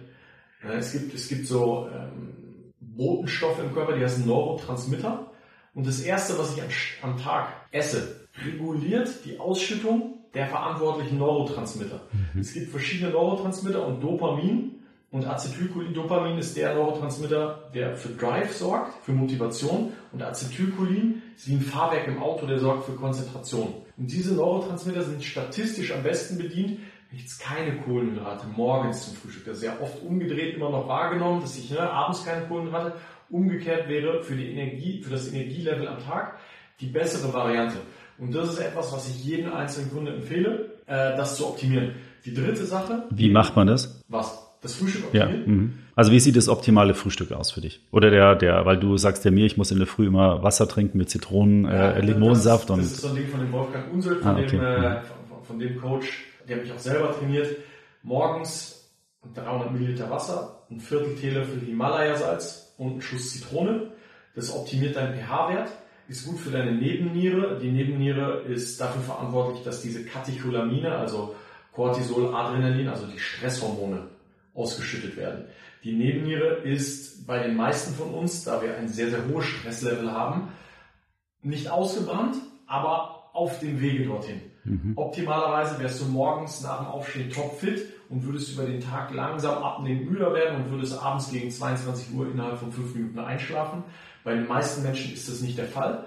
Ja, es, gibt, es gibt so ähm, Botenstoffe im Körper, die heißen Neurotransmitter. und das erste, was ich am, Tag esse, reguliert die Ausschüttung der verantwortlichen Neurotransmitter. Mhm. Es gibt verschiedene Neurotransmitter und Dopamin und Acetylcholin. Dopamin ist der Neurotransmitter, der für Drive sorgt, für Motivation und Acetylcholin ist wie ein Fahrwerk im Auto, der sorgt für Konzentration. Und diese Neurotransmitter sind statistisch am besten bedient, wenn ich keine Kohlenhydrate morgens zum Frühstück. Das ist ja oft umgedreht immer noch wahrgenommen, dass ich ne, abends keine Kohlenhydrate. Umgekehrt wäre für die Energie, für das Energielevel am Tag die bessere Variante. Und das ist etwas, was ich jedem einzelnen Kunden empfehle, äh, das zu optimieren. Die dritte Sache. Wie macht man das? Was? Das Frühstück optimieren? Ja. Mhm. Also wie sieht das optimale Frühstück aus für dich? Oder der, der, weil du sagst ja mir, ich muss in der Früh immer Wasser trinken mit Zitronen, ja, äh, Limonsaft das, und. Das ist so ein Ding von dem Wolfgang Unsel, von, ah, okay. dem, äh, von, von, dem Coach, der mich auch selber trainiert. Morgens 300 Milliliter Wasser, ein Viertel Teelöffel Himalaya-Salz und ein Schuss Zitrone. Das optimiert deinen pH-Wert ist gut für deine Nebenniere. Die Nebenniere ist dafür verantwortlich, dass diese Katecholamine, also Cortisol, Adrenalin, also die Stresshormone, ausgeschüttet werden. Die Nebenniere ist bei den meisten von uns, da wir ein sehr, sehr hohes Stresslevel haben, nicht ausgebrannt, aber auf dem Wege dorthin. Mhm. Optimalerweise wärst du morgens nach dem Aufstehen topfit und würdest über den Tag langsam abnehmen, müder werden und würdest abends gegen 22 Uhr innerhalb von 5 Minuten einschlafen. Bei den meisten Menschen ist das nicht der Fall.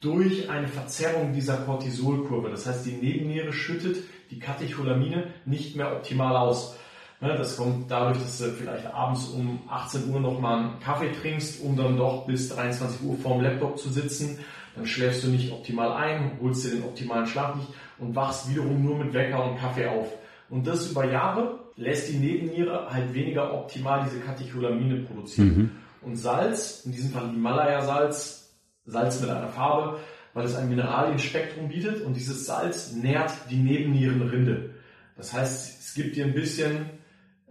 Durch eine Verzerrung dieser Cortisolkurve, das heißt die Nebenniere schüttet die Katecholamine nicht mehr optimal aus. Ne, das kommt dadurch, dass du vielleicht abends um 18 Uhr nochmal einen Kaffee trinkst, um dann doch bis 23 Uhr vorm Laptop zu sitzen. Dann schläfst du nicht optimal ein, holst dir den optimalen Schlaf nicht und wachst wiederum nur mit Wecker und Kaffee auf. Und das über Jahre lässt die Nebenniere halt weniger optimal diese Katecholamine produzieren. Mhm. Und Salz, in diesem Fall Himalaya-Salz, Salz mit einer Farbe, weil es ein Mineralienspektrum bietet und dieses Salz nährt die Nebennierenrinde. Das heißt, es gibt dir ein bisschen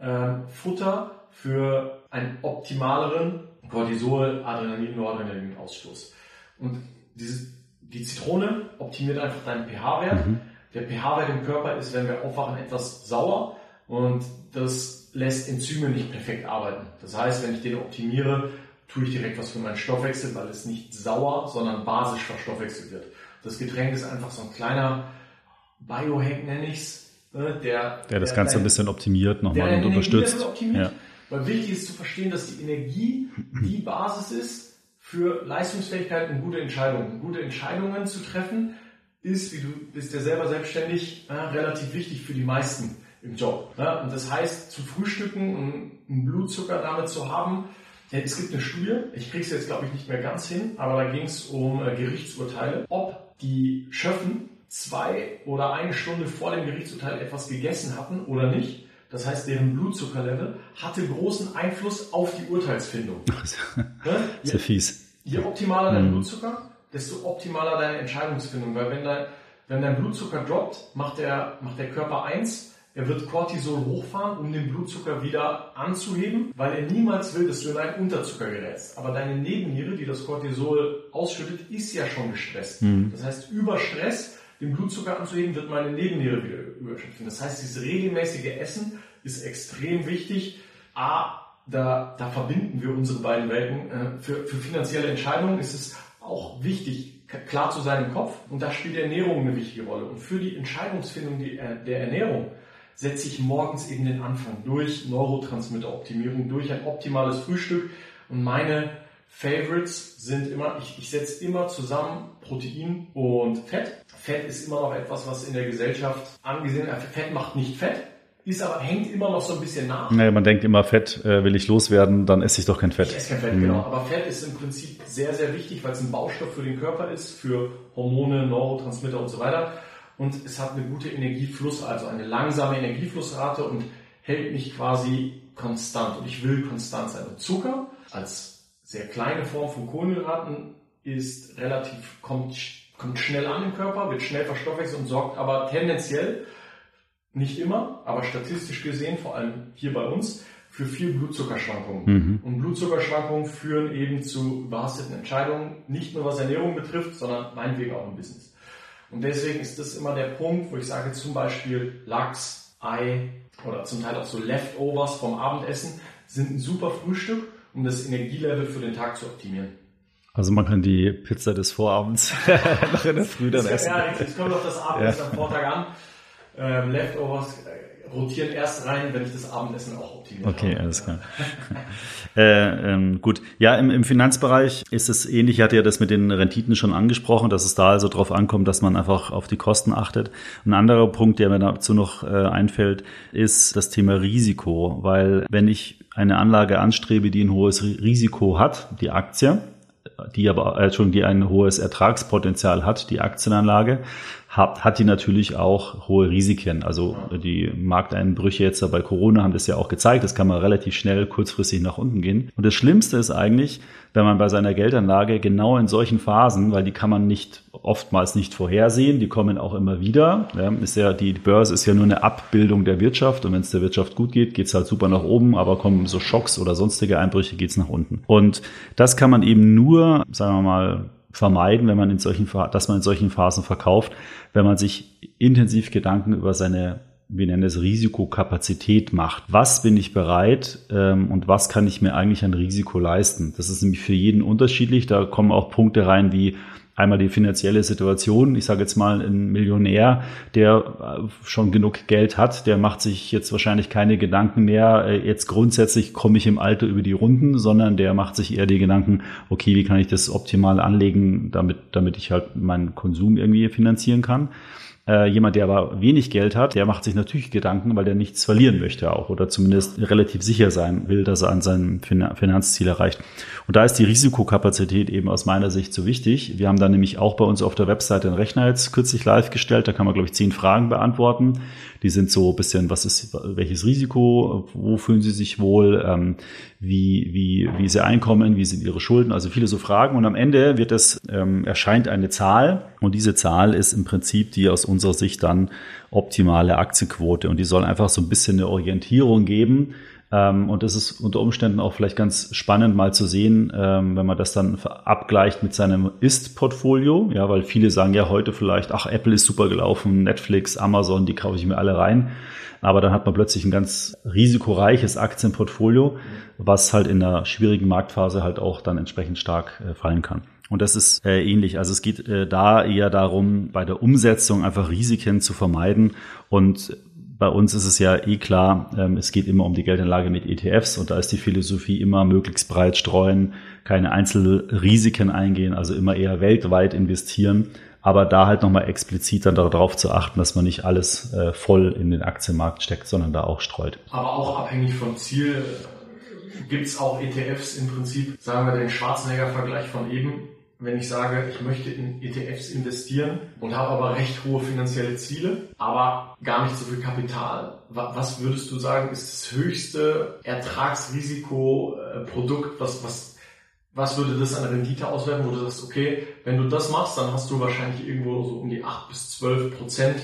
äh, Futter für einen optimaleren Cortisol, Adrenalin, Noradrenalin Ausstoß. Und dieses, die Zitrone optimiert einfach deinen pH-Wert. Mhm. Der pH-Wert im Körper ist, wenn wir aufwachen, etwas sauer und das lässt Enzyme nicht perfekt arbeiten. Das heißt, wenn ich den optimiere, tue ich direkt was für meinen Stoffwechsel, weil es nicht sauer, sondern basisch verstoffwechselt wird. Das Getränk ist einfach so ein kleiner Biohack, nenne ich es, Ne, der, der das Ganze ein bisschen optimiert nochmal und unterstützt. Ja. Weil wichtig ist zu verstehen, dass die Energie die Basis ist für Leistungsfähigkeit und gute Entscheidungen. Gute Entscheidungen zu treffen ist, wie du bist ja selber selbstständig, äh, relativ wichtig für die meisten im Job. Ne? Und das heißt, zu frühstücken und einen Blutzucker damit zu haben, es gibt eine Studie, ich kriege es jetzt glaube ich nicht mehr ganz hin, aber da ging es um äh, Gerichtsurteile, ob die Schöffen zwei oder eine Stunde vor dem Gerichtsurteil etwas gegessen hatten oder nicht. Das heißt, deren Blutzuckerlevel hatte großen Einfluss auf die Urteilsfindung. Sehr fies. Je optimaler dein mhm. Blutzucker, desto optimaler deine Entscheidungsfindung. Weil wenn dein, wenn dein Blutzucker droppt, macht der, macht der Körper eins, er wird Cortisol hochfahren, um den Blutzucker wieder anzuheben, weil er niemals will, dass du in einen Unterzucker gerätst. Aber deine Nebenniere, die das Cortisol ausschüttet, ist ja schon gestresst. Mhm. Das heißt, über Stress den Blutzucker anzuheben, wird meine Nebenniere wieder überschütten. Das heißt, dieses regelmäßige Essen ist extrem wichtig. A, da, da verbinden wir unsere beiden Welten. Äh, für, für finanzielle Entscheidungen ist es auch wichtig, klar zu sein im Kopf. Und da spielt die Ernährung eine wichtige Rolle. Und für die Entscheidungsfindung der Ernährung setze ich morgens eben den Anfang durch Neurotransmitteroptimierung, durch ein optimales Frühstück. Und meine Favorites sind immer, ich, ich setze immer zusammen Protein und Fett. Fett ist immer noch etwas, was in der Gesellschaft angesehen wird. Fett macht nicht Fett, ist aber, hängt immer noch so ein bisschen nach. Naja, man denkt immer, Fett äh, will ich loswerden, dann esse ich doch kein Fett. Ich esse kein Fett, mhm. genau. Aber Fett ist im Prinzip sehr, sehr wichtig, weil es ein Baustoff für den Körper ist, für Hormone, Neurotransmitter und so weiter. Und es hat eine gute Energiefluss, also eine langsame Energieflussrate und hält mich quasi konstant. Und ich will konstant sein. Und Zucker als sehr kleine Form von Kohlenhydraten ist relativ, kommt kommt schnell an im Körper, wird schnell verstoffwechselt und sorgt aber tendenziell, nicht immer, aber statistisch gesehen, vor allem hier bei uns, für viel Blutzuckerschwankungen. Mhm. Und Blutzuckerschwankungen führen eben zu überhasteten Entscheidungen, nicht nur was Ernährung betrifft, sondern meinetwegen auch im Business. Und deswegen ist das immer der Punkt, wo ich sage, zum Beispiel Lachs, Ei oder zum Teil auch so Leftovers vom Abendessen sind ein super Frühstück, um das Energielevel für den Tag zu optimieren. Also man kann die Pizza des Vorabends noch in der Früh dann essen. Ja, jetzt kommt doch das Abendessen ja. am Vortag an. Ähm, Leftovers rotieren erst rein, wenn ich das Abendessen auch optimiert Okay, habe. alles klar. äh, ähm, gut. Ja, im, im Finanzbereich ist es ähnlich. Ich hatte ja das mit den Renditen schon angesprochen, dass es da also drauf ankommt, dass man einfach auf die Kosten achtet. Ein anderer Punkt, der mir dazu noch äh, einfällt, ist das Thema Risiko. Weil wenn ich eine Anlage anstrebe, die ein hohes Risiko hat, die Aktie, die aber äh, schon die ein hohes Ertragspotenzial hat, die Aktienanlage, hat, hat die natürlich auch hohe Risiken. Also die Markteinbrüche jetzt bei Corona haben das ja auch gezeigt. Das kann man relativ schnell kurzfristig nach unten gehen. Und das Schlimmste ist eigentlich, wenn man bei seiner Geldanlage genau in solchen Phasen, weil die kann man nicht oftmals nicht vorhersehen, die kommen auch immer wieder. Ist ja, die Börse ist ja nur eine Abbildung der Wirtschaft und wenn es der Wirtschaft gut geht, geht's halt super nach oben, aber kommen so Schocks oder sonstige Einbrüche, geht's nach unten. Und das kann man eben nur, sagen wir mal, vermeiden, wenn man in solchen, dass man in solchen Phasen verkauft, wenn man sich intensiv Gedanken über seine wir nennen es Risikokapazität macht. Was bin ich bereit ähm, und was kann ich mir eigentlich an Risiko leisten? Das ist nämlich für jeden unterschiedlich. Da kommen auch Punkte rein wie einmal die finanzielle Situation. Ich sage jetzt mal, ein Millionär, der äh, schon genug Geld hat, der macht sich jetzt wahrscheinlich keine Gedanken mehr, äh, jetzt grundsätzlich komme ich im Alter über die Runden, sondern der macht sich eher die Gedanken, okay, wie kann ich das optimal anlegen, damit, damit ich halt meinen Konsum irgendwie finanzieren kann. Äh, jemand, der aber wenig Geld hat, der macht sich natürlich Gedanken, weil der nichts verlieren möchte auch oder zumindest relativ sicher sein will, dass er an seinem Finanzziel erreicht. Und da ist die Risikokapazität eben aus meiner Sicht so wichtig. Wir haben da nämlich auch bei uns auf der Webseite einen Rechner jetzt kürzlich live gestellt. Da kann man, glaube ich, zehn Fragen beantworten. Die sind so ein bisschen, was ist, welches Risiko, wo fühlen Sie sich wohl, ähm, wie, wie, wie Ihr Einkommen, wie sind Ihre Schulden, also viele so Fragen. Und am Ende wird es, ähm, erscheint eine Zahl. Und diese Zahl ist im Prinzip die aus unserer Sicht dann optimale Aktienquote. Und die soll einfach so ein bisschen eine Orientierung geben, ähm, und das ist unter Umständen auch vielleicht ganz spannend mal zu sehen, ähm, wenn man das dann abgleicht mit seinem Ist-Portfolio. Ja, weil viele sagen ja heute vielleicht, ach, Apple ist super gelaufen, Netflix, Amazon, die kaufe ich mir alle rein. Aber dann hat man plötzlich ein ganz risikoreiches Aktienportfolio, was halt in einer schwierigen Marktphase halt auch dann entsprechend stark äh, fallen kann. Und das ist äh, ähnlich. Also es geht äh, da eher darum, bei der Umsetzung einfach Risiken zu vermeiden und bei uns ist es ja eh klar, ähm, es geht immer um die Geldanlage mit ETFs und da ist die Philosophie immer möglichst breit streuen, keine Einzelrisiken eingehen, also immer eher weltweit investieren, aber da halt nochmal explizit dann darauf zu achten, dass man nicht alles äh, voll in den Aktienmarkt steckt, sondern da auch streut. Aber auch abhängig vom Ziel gibt es auch ETFs im Prinzip, sagen wir den Schwarzenegger-Vergleich von eben, wenn ich sage, ich möchte in ETFs investieren und habe aber recht hohe finanzielle Ziele, aber gar nicht so viel Kapital. Was würdest du sagen, ist das höchste Ertragsrisiko-Produkt, was, was, was würde das an Rendite auswerten, wo du sagst, okay, wenn du das machst, dann hast du wahrscheinlich irgendwo so um die 8 bis 12 Prozent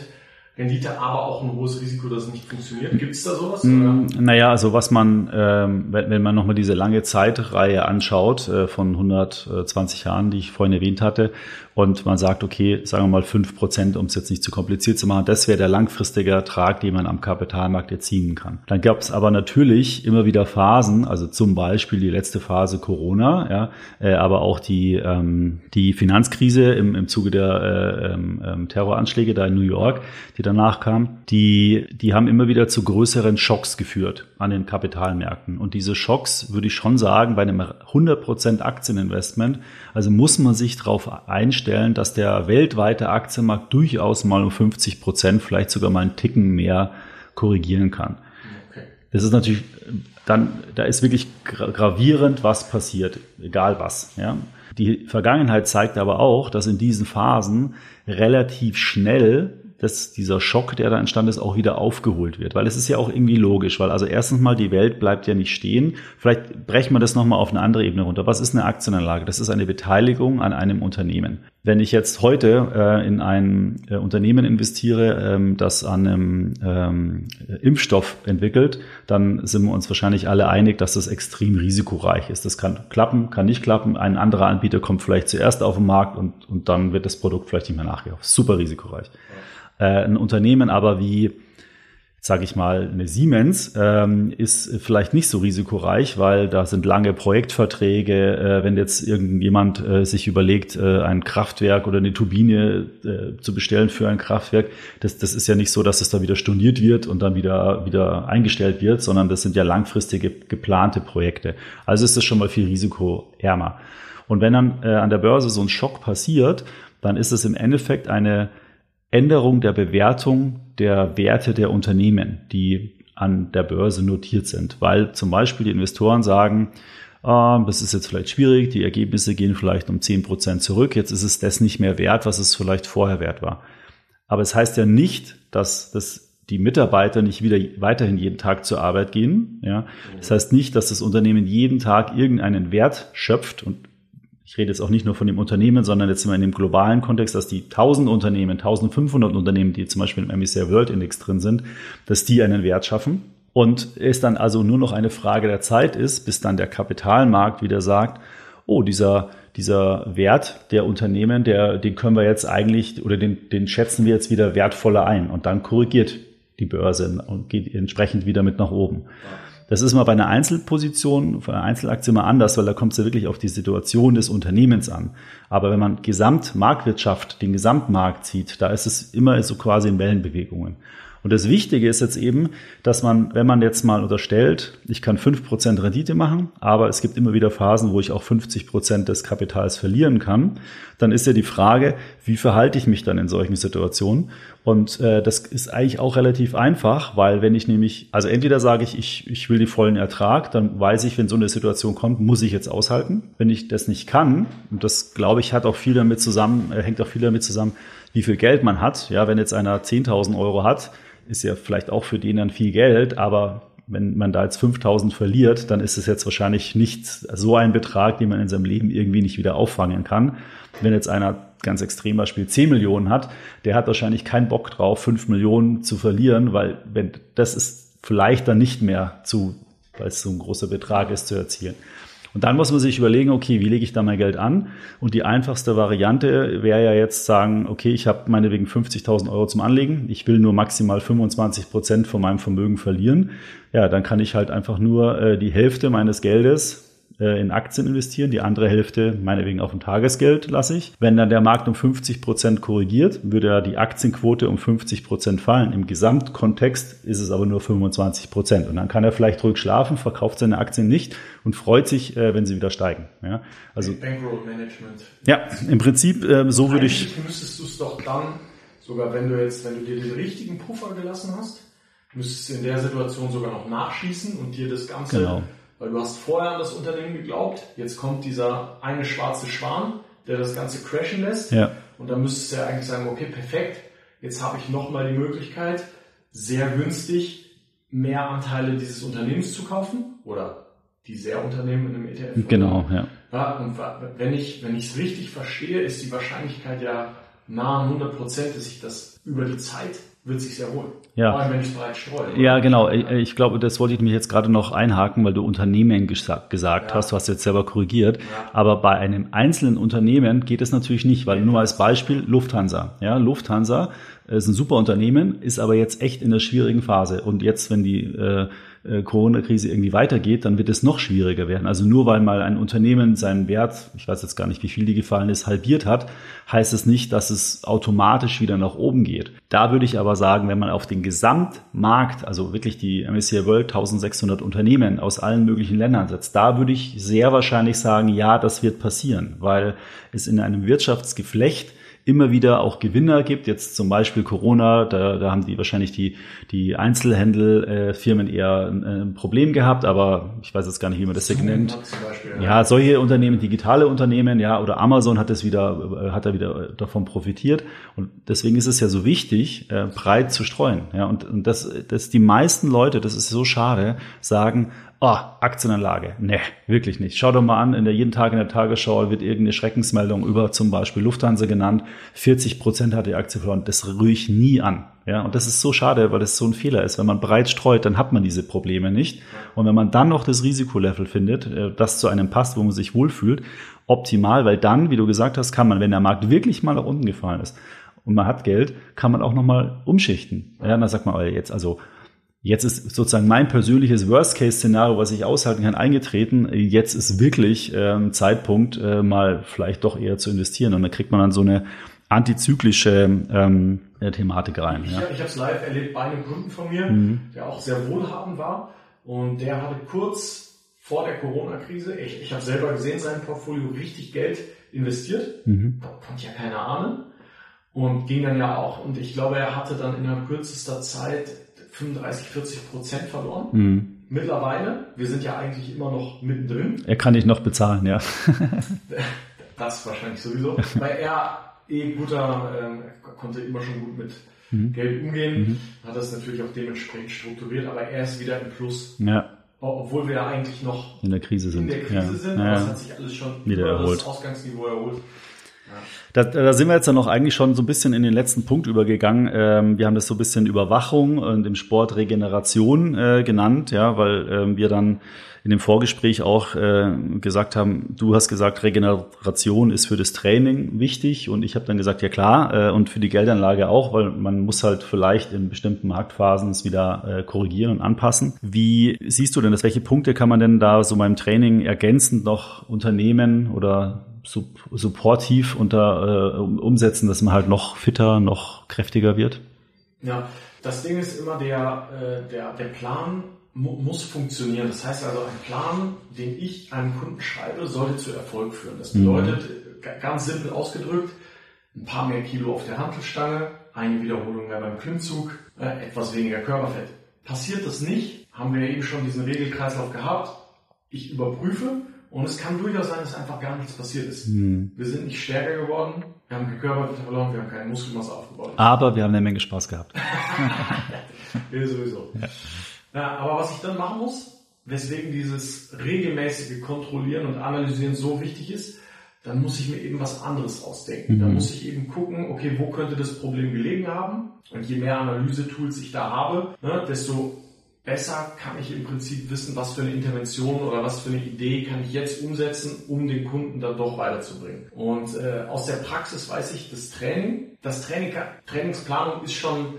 Rendite, aber auch ein hohes Risiko, dass es nicht funktioniert. Gibt es da sowas? Mm, naja, also was man, ähm, wenn, wenn man nochmal diese lange Zeitreihe anschaut äh, von 120 Jahren, die ich vorhin erwähnt hatte, und man sagt, okay, sagen wir mal fünf Prozent, um es jetzt nicht zu kompliziert zu machen, das wäre der langfristige Ertrag, den man am Kapitalmarkt erzielen kann. Dann gab es aber natürlich immer wieder Phasen, also zum Beispiel die letzte Phase Corona, ja, äh, aber auch die, ähm, die Finanzkrise im, im Zuge der äh, ähm, ähm Terroranschläge da in New York, die danach kam, die, die haben immer wieder zu größeren Schocks geführt an den Kapitalmärkten. Und diese Schocks, würde ich schon sagen, bei einem 100% Aktieninvestment, also muss man sich darauf einstellen, dass der weltweite Aktienmarkt durchaus mal um 50 Prozent, vielleicht sogar mal einen Ticken mehr korrigieren kann. Okay. Das ist natürlich dann, da ist wirklich gravierend, was passiert, egal was. Ja. Die Vergangenheit zeigt aber auch, dass in diesen Phasen relativ schnell dass dieser Schock, der da entstanden ist, auch wieder aufgeholt wird. Weil es ist ja auch irgendwie logisch, weil also erstens mal die Welt bleibt ja nicht stehen. Vielleicht brechen wir das nochmal auf eine andere Ebene runter. Was ist eine Aktienanlage? Das ist eine Beteiligung an einem Unternehmen. Wenn ich jetzt heute äh, in ein äh, Unternehmen investiere, ähm, das an einem ähm, Impfstoff entwickelt, dann sind wir uns wahrscheinlich alle einig, dass das extrem risikoreich ist. Das kann klappen, kann nicht klappen. Ein anderer Anbieter kommt vielleicht zuerst auf den Markt und, und dann wird das Produkt vielleicht nicht mehr nachgekauft. Super risikoreich. Äh, ein Unternehmen aber wie sage ich mal, eine Siemens ähm, ist vielleicht nicht so risikoreich, weil da sind lange Projektverträge. Äh, wenn jetzt irgendjemand äh, sich überlegt, äh, ein Kraftwerk oder eine Turbine äh, zu bestellen für ein Kraftwerk, das, das ist ja nicht so, dass es da wieder storniert wird und dann wieder, wieder eingestellt wird, sondern das sind ja langfristige geplante Projekte. Also ist das schon mal viel risikoärmer. Und wenn dann äh, an der Börse so ein Schock passiert, dann ist es im Endeffekt eine Änderung der Bewertung der Werte der Unternehmen, die an der Börse notiert sind, weil zum Beispiel die Investoren sagen, äh, das ist jetzt vielleicht schwierig, die Ergebnisse gehen vielleicht um zehn Prozent zurück, jetzt ist es das nicht mehr wert, was es vielleicht vorher wert war. Aber es heißt ja nicht, dass das die Mitarbeiter nicht wieder weiterhin jeden Tag zur Arbeit gehen. Ja, das heißt nicht, dass das Unternehmen jeden Tag irgendeinen Wert schöpft und ich rede jetzt auch nicht nur von dem Unternehmen, sondern jetzt immer in dem globalen Kontext, dass die 1000 Unternehmen, 1500 Unternehmen, die zum Beispiel im MSCI World Index drin sind, dass die einen Wert schaffen. Und es dann also nur noch eine Frage der Zeit ist, bis dann der Kapitalmarkt wieder sagt, oh, dieser, dieser Wert der Unternehmen, der, den können wir jetzt eigentlich oder den, den schätzen wir jetzt wieder wertvoller ein. Und dann korrigiert die Börse und geht entsprechend wieder mit nach oben. Das ist mal bei einer Einzelposition, bei einer Einzelaktie mal anders, weil da kommt es ja wirklich auf die Situation des Unternehmens an. Aber wenn man Gesamtmarktwirtschaft, den Gesamtmarkt sieht, da ist es immer so quasi in Wellenbewegungen. Und das Wichtige ist jetzt eben, dass man, wenn man jetzt mal unterstellt, ich kann fünf Prozent Rendite machen, aber es gibt immer wieder Phasen, wo ich auch 50% des Kapitals verlieren kann, dann ist ja die Frage, wie verhalte ich mich dann in solchen Situationen? Und äh, das ist eigentlich auch relativ einfach, weil wenn ich nämlich, also entweder sage ich, ich, ich will die vollen Ertrag, dann weiß ich, wenn so eine Situation kommt, muss ich jetzt aushalten. Wenn ich das nicht kann, und das glaube ich hat auch viel damit zusammen, äh, hängt auch viel damit zusammen, wie viel Geld man hat. Ja, wenn jetzt einer 10.000 Euro hat, ist ja vielleicht auch für den dann viel Geld, aber wenn man da jetzt 5000 verliert, dann ist es jetzt wahrscheinlich nicht so ein Betrag, den man in seinem Leben irgendwie nicht wieder auffangen kann. Wenn jetzt einer ganz extrem Beispiel 10 Millionen hat, der hat wahrscheinlich keinen Bock drauf, 5 Millionen zu verlieren, weil wenn das ist vielleicht dann nicht mehr zu, weil es so ein großer Betrag ist, zu erzielen. Und dann muss man sich überlegen, okay, wie lege ich da mein Geld an? Und die einfachste Variante wäre ja jetzt sagen, okay, ich habe meinetwegen 50.000 Euro zum Anlegen, ich will nur maximal 25 Prozent von meinem Vermögen verlieren. Ja, dann kann ich halt einfach nur äh, die Hälfte meines Geldes äh, in Aktien investieren, die andere Hälfte meinetwegen auf dem Tagesgeld lasse ich. Wenn dann der Markt um 50 Prozent korrigiert, würde ja die Aktienquote um 50 Prozent fallen. Im Gesamtkontext ist es aber nur 25 Prozent. Und dann kann er vielleicht ruhig schlafen, verkauft seine Aktien nicht und freut sich, äh, wenn sie wieder steigen. Ja, also Bankroll Management. Ja, im Prinzip äh, so würde ich. müsstest du es doch dann, sogar wenn du jetzt, wenn du dir den richtigen Puffer gelassen hast, müsstest du in der Situation sogar noch nachschießen und dir das Ganze genau weil du hast vorher an das Unternehmen geglaubt, jetzt kommt dieser eine schwarze Schwan, der das Ganze crashen lässt. Ja. Und dann müsstest du ja eigentlich sagen, okay, perfekt, jetzt habe ich nochmal die Möglichkeit, sehr günstig mehr Anteile dieses Unternehmens zu kaufen oder die sehr Unternehmen in einem ETF. Genau, ja. ja und wenn ich wenn ich es richtig verstehe, ist die Wahrscheinlichkeit ja nahe 100 Prozent, dass ich das über die Zeit wird sich sehr wohl. Ja. Vor allem, wenn ich breit streue. Ja, genau. Ich glaube, das wollte ich mich jetzt gerade noch einhaken, weil du Unternehmen gesagt, gesagt ja. hast. Du hast jetzt selber korrigiert. Ja. Aber bei einem einzelnen Unternehmen geht es natürlich nicht, weil nur als Beispiel Lufthansa. Ja, Lufthansa ist ein super Unternehmen, ist aber jetzt echt in einer schwierigen Phase. Und jetzt, wenn die äh, Corona-Krise irgendwie weitergeht, dann wird es noch schwieriger werden. Also nur weil mal ein Unternehmen seinen Wert, ich weiß jetzt gar nicht, wie viel die gefallen ist, halbiert hat, heißt es nicht, dass es automatisch wieder nach oben geht. Da würde ich aber sagen, wenn man auf den Gesamtmarkt, also wirklich die MSCI World 1600 Unternehmen aus allen möglichen Ländern setzt, da würde ich sehr wahrscheinlich sagen, ja, das wird passieren, weil es in einem Wirtschaftsgeflecht immer wieder auch Gewinner gibt. Jetzt zum Beispiel Corona, da, da haben die wahrscheinlich die, die Einzelhändelfirmen eher ein, ein, Problem gehabt, aber ich weiß jetzt gar nicht, wie man das hier nennt. Ja. ja, solche Unternehmen, digitale Unternehmen, ja, oder Amazon hat es wieder, hat da wieder davon profitiert. Und deswegen ist es ja so wichtig, äh, breit zu streuen. Ja, und, und das, das die meisten Leute, das ist so schade, sagen, oh, Aktienanlage. Nee, wirklich nicht. Schau doch mal an, in der jeden Tag in der Tagesschau wird irgendeine Schreckensmeldung über zum Beispiel Lufthansa genannt. 40 Prozent hat die Aktie verloren. Das rühre ich nie an. Ja, und das ist so schade, weil das so ein Fehler ist. Wenn man breit streut, dann hat man diese Probleme nicht. Und wenn man dann noch das Risikolevel findet, äh, das zu einem passt, wo man sich wohlfühlt, optimal, weil dann, wie du gesagt hast, kann man, wenn der Markt wirklich mal nach unten gefallen ist und man hat Geld, kann man auch nochmal umschichten. Ja, dann sagt man, oh, jetzt also Jetzt ist sozusagen mein persönliches Worst-Case-Szenario, was ich aushalten kann, eingetreten. Jetzt ist wirklich ähm, Zeitpunkt, äh, mal vielleicht doch eher zu investieren. Und dann kriegt man dann so eine antizyklische ähm, äh, Thematik rein. Ich, ja. ich habe es live erlebt bei einem Kunden von mir, mhm. der auch sehr wohlhabend war. Und der hatte kurz vor der Corona-Krise, ich, ich habe selber gesehen, sein Portfolio richtig Geld investiert. Mhm. Konnte ja keiner ahnen. Und ging dann ja auch, und ich glaube, er hatte dann innerhalb kürzester Zeit 35, 40 Prozent verloren. Mhm. Mittlerweile, wir sind ja eigentlich immer noch mittendrin. Er kann nicht noch bezahlen, ja. das wahrscheinlich sowieso, weil er eh guter, äh, konnte immer schon gut mit mhm. Geld umgehen, mhm. hat das natürlich auch dementsprechend strukturiert, aber er ist wieder im Plus. Ja. Obwohl wir ja eigentlich noch in der Krise sind. In der Krise ja. sind, aber es hat sich alles schon wieder erholt. das Ausgangsniveau erholt. Da, da sind wir jetzt dann noch eigentlich schon so ein bisschen in den letzten Punkt übergegangen. Ähm, wir haben das so ein bisschen Überwachung und im Sport Regeneration äh, genannt, ja, weil ähm, wir dann in dem Vorgespräch auch äh, gesagt haben, du hast gesagt, Regeneration ist für das Training wichtig und ich habe dann gesagt, ja klar, äh, und für die Geldanlage auch, weil man muss halt vielleicht in bestimmten Marktphasen es wieder äh, korrigieren und anpassen. Wie siehst du denn das? Welche Punkte kann man denn da so beim Training ergänzend noch unternehmen oder supportiv unter äh, umsetzen, dass man halt noch fitter, noch kräftiger wird? Ja, das Ding ist immer der, äh, der, der Plan mu muss funktionieren. Das heißt also, ein Plan, den ich einem Kunden schreibe, sollte zu Erfolg führen. Das mhm. bedeutet, mhm. ganz simpel ausgedrückt, ein paar mehr Kilo auf der Handelstange, eine Wiederholung mehr beim Klimmzug, äh, etwas weniger Körperfett. Passiert das nicht, haben wir eben schon diesen Regelkreislauf gehabt. Ich überprüfe und es kann durchaus sein, dass einfach gar nichts passiert ist. Hm. Wir sind nicht stärker geworden, wir haben gekörpert verloren, wir haben keine Muskelmasse aufgebaut. Aber wir haben eine Menge Spaß gehabt. ja, sowieso. Ja. Ja, aber was ich dann machen muss, weswegen dieses regelmäßige Kontrollieren und Analysieren so wichtig ist, dann muss ich mir eben was anderes ausdenken. Mhm. Dann muss ich eben gucken, okay, wo könnte das Problem gelegen haben? Und je mehr Analyse-Tools ich da habe, ne, desto besser kann ich im Prinzip wissen, was für eine Intervention oder was für eine Idee kann ich jetzt umsetzen, um den Kunden dann doch weiterzubringen. Und äh, aus der Praxis weiß ich, das Training, das Training, Trainingsplanung ist schon,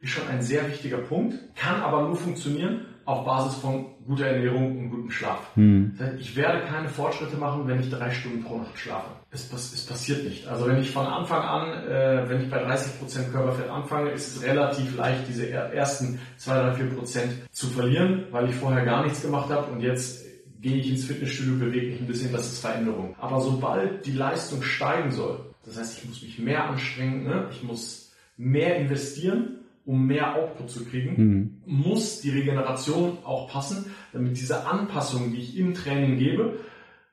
ist schon ein sehr wichtiger Punkt, kann aber nur funktionieren auf Basis von guter Ernährung und gutem Schlaf. Hm. Ich werde keine Fortschritte machen, wenn ich drei Stunden pro Nacht schlafe. Es, es passiert nicht. Also wenn ich von Anfang an, äh, wenn ich bei 30% Körperfett anfange, ist es relativ leicht, diese ersten 2, 3, 4% zu verlieren, weil ich vorher gar nichts gemacht habe und jetzt gehe ich ins Fitnessstudio, bewege mich ein bisschen, das ist Veränderung. Aber sobald die Leistung steigen soll, das heißt, ich muss mich mehr anstrengen, ne? ich muss mehr investieren, um mehr Output zu kriegen, mhm. muss die Regeneration auch passen, damit diese Anpassung, die ich im Training gebe,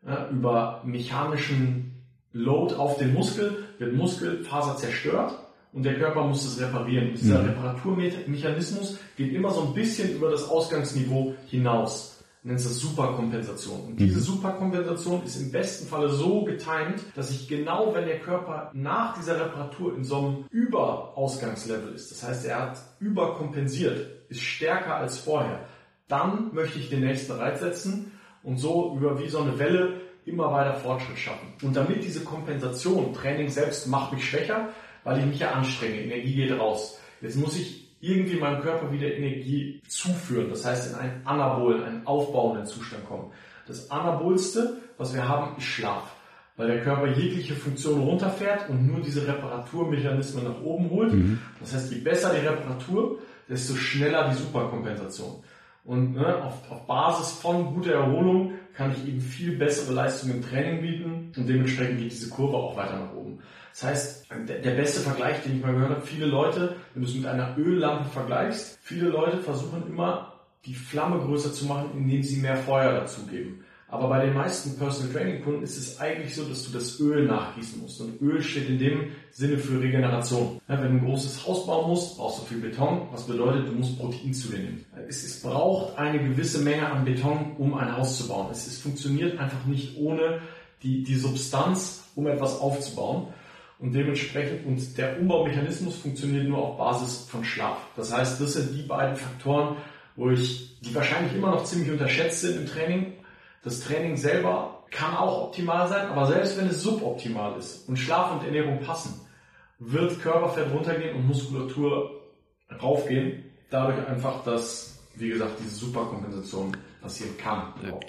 ja, über mechanischen Load auf den Muskel, wird Muskelfaser zerstört und der Körper muss es reparieren. Dieser mhm. Reparaturmechanismus geht immer so ein bisschen über das Ausgangsniveau hinaus nennt es Superkompensation. Und diese mhm. Superkompensation ist im besten Falle so getimt, dass ich genau, wenn der Körper nach dieser Reparatur in so einem Überausgangslevel ist, das heißt, er hat überkompensiert, ist stärker als vorher, dann möchte ich den nächsten Reiz setzen und so über wie so eine Welle immer weiter Fortschritt schaffen. Und damit diese Kompensation, Training selbst macht mich schwächer, weil ich mich ja anstrenge, Energie geht raus. Jetzt muss ich irgendwie meinem Körper wieder Energie zuführen. Das heißt, in einen anabolen, einen aufbauenden Zustand kommen. Das anabolste, was wir haben, ist Schlaf. Weil der Körper jegliche Funktion runterfährt und nur diese Reparaturmechanismen nach oben holt. Mhm. Das heißt, je besser die Reparatur, desto schneller die Superkompensation. Und ne, auf, auf Basis von guter Erholung kann ich eben viel bessere Leistung im Training bieten und dementsprechend geht diese Kurve auch weiter nach oben. Das heißt, der beste Vergleich, den ich mal gehört habe, viele Leute, wenn du es mit einer Öllampe vergleichst, viele Leute versuchen immer, die Flamme größer zu machen, indem sie mehr Feuer dazugeben. Aber bei den meisten Personal Training Kunden ist es eigentlich so, dass du das Öl nachgießen musst. Und Öl steht in dem Sinne für Regeneration. Wenn du ein großes Haus bauen musst, brauchst du viel Beton, was bedeutet, du musst Protein zu dir nehmen. Es, es braucht eine gewisse Menge an Beton, um ein Haus zu bauen. Es, es funktioniert einfach nicht ohne die, die Substanz, um etwas aufzubauen. Und dementsprechend, und der Umbaumechanismus funktioniert nur auf Basis von Schlaf. Das heißt, das sind die beiden Faktoren, wo ich, die wahrscheinlich immer noch ziemlich unterschätzt sind im Training. Das Training selber kann auch optimal sein, aber selbst wenn es suboptimal ist und Schlaf und Ernährung passen, wird Körperfett runtergehen und Muskulatur raufgehen. dadurch einfach, dass, wie gesagt, diese Superkompensation passieren kann.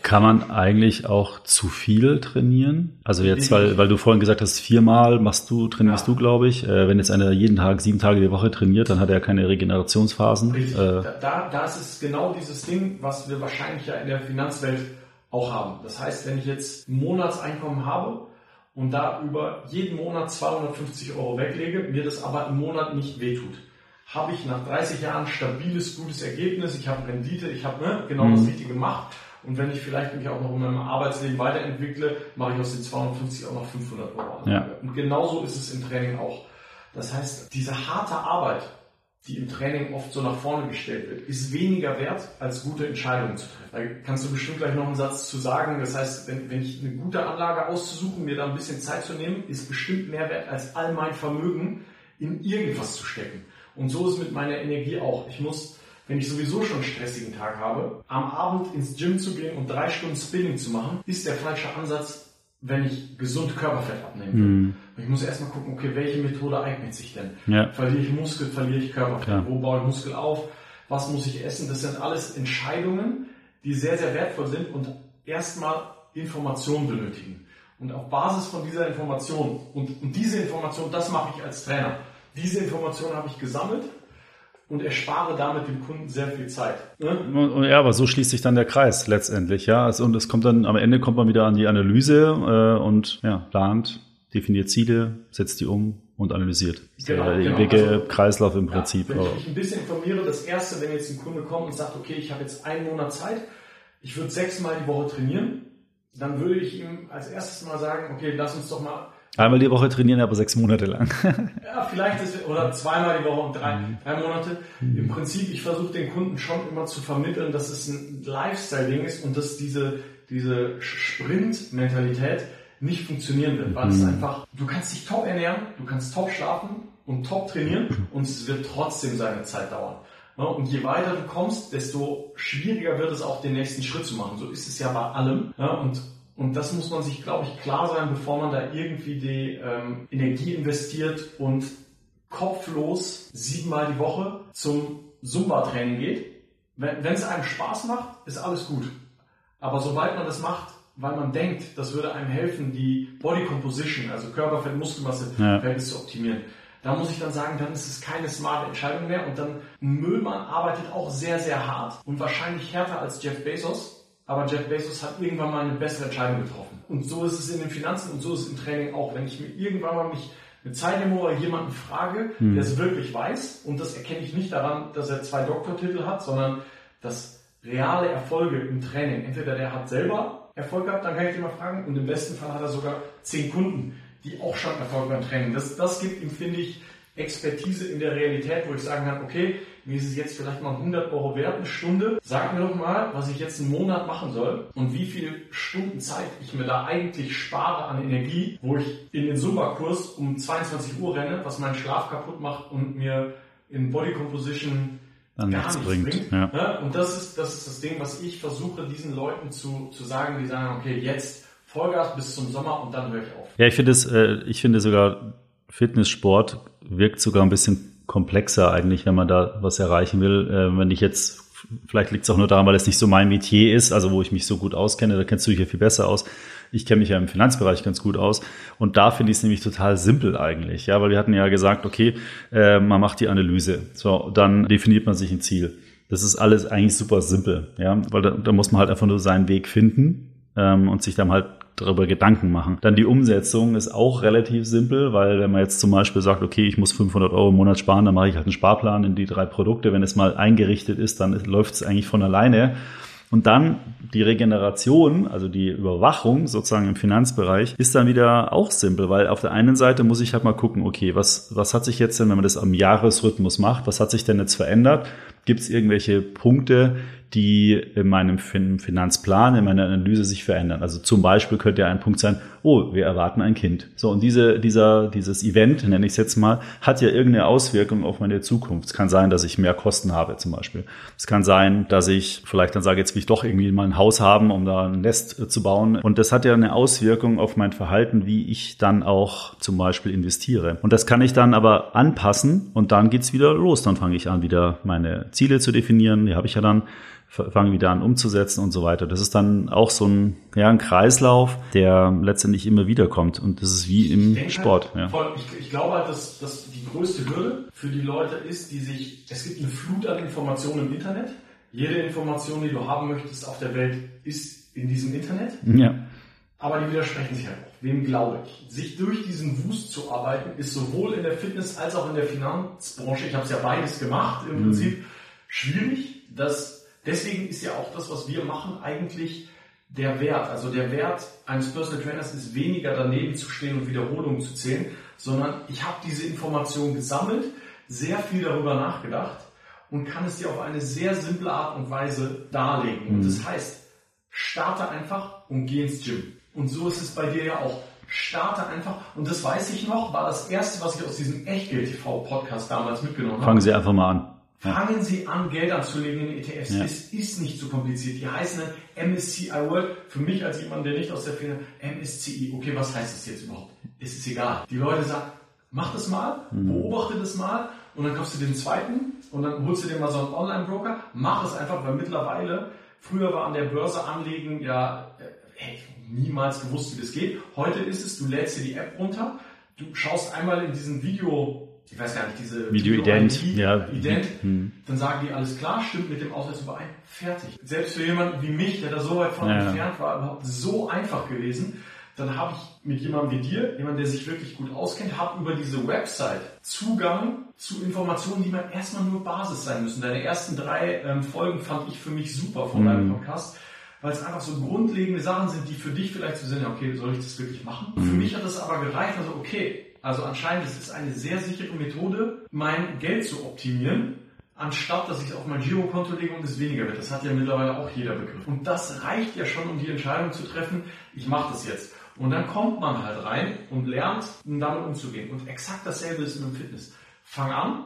Kann man eigentlich auch zu viel trainieren? Also jetzt, weil, weil du vorhin gesagt hast, viermal machst du, trainierst ja. du, glaube ich. Äh, wenn jetzt einer jeden Tag sieben Tage die Woche trainiert, dann hat er keine Regenerationsphasen. Richtig. Äh, da, da, das ist genau dieses Ding, was wir wahrscheinlich ja in der Finanzwelt auch haben. Das heißt, wenn ich jetzt ein Monatseinkommen habe und da über jeden Monat 250 Euro weglege, mir das aber im Monat nicht wehtut, habe ich nach 30 Jahren stabiles, gutes Ergebnis, ich habe Rendite, ich habe ne, genau mhm. das Richtige gemacht. Und wenn ich vielleicht mich auch noch in meinem Arbeitsleben weiterentwickle, mache ich aus den 250 auch noch 500 Euro. Ja. Und genauso ist es im Training auch. Das heißt, diese harte Arbeit, die im Training oft so nach vorne gestellt wird, ist weniger wert, als gute Entscheidungen zu treffen. Da kannst du bestimmt gleich noch einen Satz zu sagen. Das heißt, wenn, wenn ich eine gute Anlage auszusuchen, mir da ein bisschen Zeit zu nehmen, ist bestimmt mehr wert, als all mein Vermögen in irgendwas zu stecken. Und so ist es mit meiner Energie auch. Ich muss, wenn ich sowieso schon einen stressigen Tag habe, am Abend ins Gym zu gehen und drei Stunden Spinning zu machen, ist der falsche Ansatz, wenn ich gesund Körperfett abnehmen will. Mhm. Ich muss erstmal gucken, okay, welche Methode eignet sich denn? Ja. Verliere ich Muskel, verliere ich Körperfett? Ja. Wo baue ich Muskel auf? Was muss ich essen? Das sind alles Entscheidungen, die sehr, sehr wertvoll sind und erstmal Informationen benötigen. Und auf Basis von dieser Information, und, und diese Information, das mache ich als Trainer. Diese Information habe ich gesammelt und erspare damit dem Kunden sehr viel Zeit. Ne? Ja, aber so schließt sich dann der Kreis letztendlich, ja. Und es kommt dann, am Ende kommt man wieder an die Analyse äh, und ja, plant, definiert Ziele, setzt die um und analysiert. Genau, der genau. ewige also, Kreislauf im Prinzip. Ja, wenn ich mich ein bisschen informiere, das erste, wenn jetzt ein Kunde kommt und sagt, okay, ich habe jetzt einen Monat Zeit, ich würde sechsmal die Woche trainieren, dann würde ich ihm als erstes mal sagen, okay, lass uns doch mal Einmal die Woche trainieren, aber sechs Monate lang. ja, vielleicht ist, oder zweimal die Woche und drei, mhm. drei Monate. Mhm. Im Prinzip, ich versuche den Kunden schon immer zu vermitteln, dass es ein Lifestyle-Ding ist und dass diese, diese Sprint-Mentalität nicht funktionieren wird, weil mhm. es einfach, du kannst dich top ernähren, du kannst top schlafen und top trainieren und es wird trotzdem seine Zeit dauern. Und je weiter du kommst, desto schwieriger wird es auch den nächsten Schritt zu machen. So ist es ja bei allem. Und und das muss man sich, glaube ich, klar sein, bevor man da irgendwie die ähm, Energie investiert und kopflos siebenmal die Woche zum Zumba-Training geht. Wenn es einem Spaß macht, ist alles gut. Aber sobald man das macht, weil man denkt, das würde einem helfen, die Body Composition, also Körperfett, Muskelmasse, ja. zu optimieren, da muss ich dann sagen, dann ist es keine smarte Entscheidung mehr. Und dann Müllmann arbeitet auch sehr, sehr hart und wahrscheinlich härter als Jeff Bezos aber Jeff Bezos hat irgendwann mal eine bessere Entscheidung getroffen. Und so ist es in den Finanzen und so ist es im Training auch. Wenn ich mir irgendwann mal mich mit Zeit nehme oder jemanden frage, mhm. der es wirklich weiß, und das erkenne ich nicht daran, dass er zwei Doktortitel hat, sondern dass reale Erfolge im Training, entweder der hat selber Erfolg gehabt, dann kann ich ihn mal fragen, und im besten Fall hat er sogar zehn Kunden, die auch schon Erfolg beim Training. Das, das gibt ihm, finde ich, Expertise in der Realität, wo ich sagen kann, okay, mir ist es jetzt vielleicht mal 100 Euro wert, eine Stunde. Sag mir doch mal, was ich jetzt einen Monat machen soll und wie viel Stunden Zeit ich mir da eigentlich spare an Energie, wo ich in den Zumba-Kurs um 22 Uhr renne, was meinen Schlaf kaputt macht und mir in Body Composition gar nichts bringt. bringt. Ja. Und das ist, das ist das Ding, was ich versuche, diesen Leuten zu, zu sagen, die sagen, okay, jetzt Vollgas bis zum Sommer und dann höre ich auf. Ja, ich finde es, äh, ich finde sogar Fitnesssport wirkt sogar ein bisschen komplexer eigentlich, wenn man da was erreichen will. Äh, wenn ich jetzt, vielleicht liegt es auch nur daran, weil es nicht so mein Metier ist, also wo ich mich so gut auskenne, da kennst du dich ja viel besser aus. Ich kenne mich ja im Finanzbereich ganz gut aus. Und da finde ich es nämlich total simpel eigentlich, ja, weil wir hatten ja gesagt, okay, äh, man macht die Analyse. So, dann definiert man sich ein Ziel. Das ist alles eigentlich super simpel, ja, weil da, da muss man halt einfach nur seinen Weg finden ähm, und sich dann halt darüber Gedanken machen. Dann die Umsetzung ist auch relativ simpel, weil wenn man jetzt zum Beispiel sagt, okay, ich muss 500 Euro im Monat sparen, dann mache ich halt einen Sparplan in die drei Produkte. Wenn es mal eingerichtet ist, dann läuft es eigentlich von alleine. Und dann die Regeneration, also die Überwachung sozusagen im Finanzbereich, ist dann wieder auch simpel, weil auf der einen Seite muss ich halt mal gucken, okay, was, was hat sich jetzt denn, wenn man das am Jahresrhythmus macht, was hat sich denn jetzt verändert? Gibt es irgendwelche Punkte, die in meinem Finanzplan, in meiner Analyse sich verändern. Also zum Beispiel könnte ja ein Punkt sein, oh, wir erwarten ein Kind. So, und diese, dieser, dieses Event, nenne ich es jetzt mal, hat ja irgendeine Auswirkung auf meine Zukunft. Es kann sein, dass ich mehr Kosten habe, zum Beispiel. Es kann sein, dass ich vielleicht dann sage, jetzt will ich doch irgendwie mal ein Haus haben, um da ein Nest äh, zu bauen. Und das hat ja eine Auswirkung auf mein Verhalten, wie ich dann auch zum Beispiel investiere. Und das kann ich dann aber anpassen und dann geht's wieder los. Dann fange ich an, wieder meine Ziele zu definieren. Die habe ich ja dann fangen wieder an umzusetzen und so weiter. Das ist dann auch so ein, ja, ein Kreislauf, der letztendlich immer wieder kommt. Und das ist wie im ich Sport. Halt, ja. ich, ich, glaube halt, dass, dass die größte Hürde für die Leute ist, die sich, es gibt eine Flut an Informationen im Internet. Jede Information, die du haben möchtest auf der Welt, ist in diesem Internet. Ja. Aber die widersprechen sich halt auch. Wem glaube ich? Sich durch diesen Wust zu arbeiten, ist sowohl in der Fitness als auch in der Finanzbranche, ich habe es ja beides gemacht, im mhm. Prinzip schwierig. Das, deswegen ist ja auch das, was wir machen, eigentlich der Wert. Also der Wert eines Personal Trainers ist weniger daneben zu stehen und Wiederholungen zu zählen, sondern ich habe diese Information gesammelt, sehr viel darüber nachgedacht und kann es dir auf eine sehr simple Art und Weise darlegen. Und mhm. das heißt, starte einfach und geh ins Gym. Und so ist es bei dir ja auch. Starte einfach, und das weiß ich noch, war das erste, was ich aus diesem Echtgeld-TV-Podcast damals mitgenommen habe. Fangen Sie einfach mal an. Fangen Sie an, Geld anzulegen in ETFs. Ja. Es ist nicht so kompliziert. Die heißen dann MSCI World. Für mich als jemand, der nicht aus der Firma MSCI, okay, was heißt das jetzt überhaupt? Es ist egal. Die Leute sagen, mach das mal, mhm. beobachte das mal und dann kaufst du den zweiten und dann holst du dir mal so einen Online-Broker. Mach es einfach, weil mittlerweile, früher war an der Börse anlegen, ja, äh, niemals gewusst, wie das geht. Heute ist es, du lädst dir die App runter, du schaust einmal in diesen Video, ich weiß gar nicht, diese Video-Ident, Video ja. Ident, hm. dann sagen die, alles klar, stimmt mit dem Ausweis überein, fertig. Selbst für jemanden wie mich, der da so weit von ja. entfernt war, überhaupt so einfach gewesen, dann habe ich mit jemandem wie dir, jemand, der sich wirklich gut auskennt, habe über diese Website Zugang zu Informationen, die man erstmal nur Basis sein müssen. Deine ersten drei ähm, Folgen fand ich für mich super von mhm. deinem Podcast weil es einfach so grundlegende Sachen sind, die für dich vielleicht so sind, okay, soll ich das wirklich machen? Mhm. Für mich hat das aber gereicht, also okay, also anscheinend ist es eine sehr sichere Methode, mein Geld zu optimieren, anstatt dass ich es auf mein Girokonto lege und es weniger wird. Das hat ja mittlerweile auch jeder Begriff. Und das reicht ja schon, um die Entscheidung zu treffen, ich mache das jetzt. Und dann kommt man halt rein und lernt, damit umzugehen. Und exakt dasselbe ist mit dem Fitness. Fang an,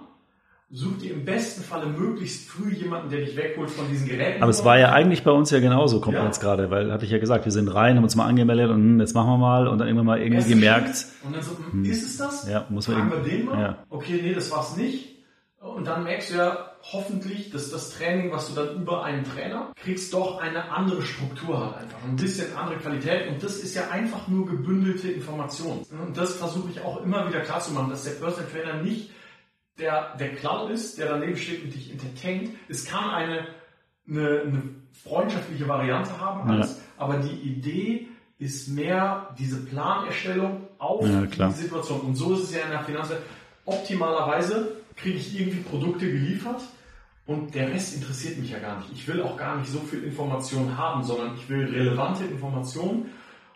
Such dir im besten Falle möglichst früh jemanden, der dich wegholt von diesen Geräten. Aber es war ja eigentlich bei uns ja genauso, kommt ja. jetzt gerade, weil hatte ich ja gesagt, wir sind rein, haben uns mal angemeldet und hm, jetzt machen wir mal und dann irgendwann mal irgendwie gemerkt. Und dann so, hm, hm, ist es das? Ja, muss man Fragen wir den mal. Ja. Okay, nee, das war's nicht. Und dann merkst du ja hoffentlich, dass das Training, was du dann über einen Trainer kriegst, doch eine andere Struktur hat einfach. Ein bisschen andere Qualität. Und das ist ja einfach nur gebündelte Information. Und das versuche ich auch immer wieder klarzumachen, dass der Personal Trainer nicht der, der Clown ist, der daneben steht und dich entertaint. Es kann eine, eine, eine freundschaftliche Variante haben, alles, ja. aber die Idee ist mehr diese Planerstellung auf ja, die Situation. Und so ist es ja in der Finanzwelt. Optimalerweise kriege ich irgendwie Produkte geliefert und der Rest interessiert mich ja gar nicht. Ich will auch gar nicht so viel Information haben, sondern ich will relevante Informationen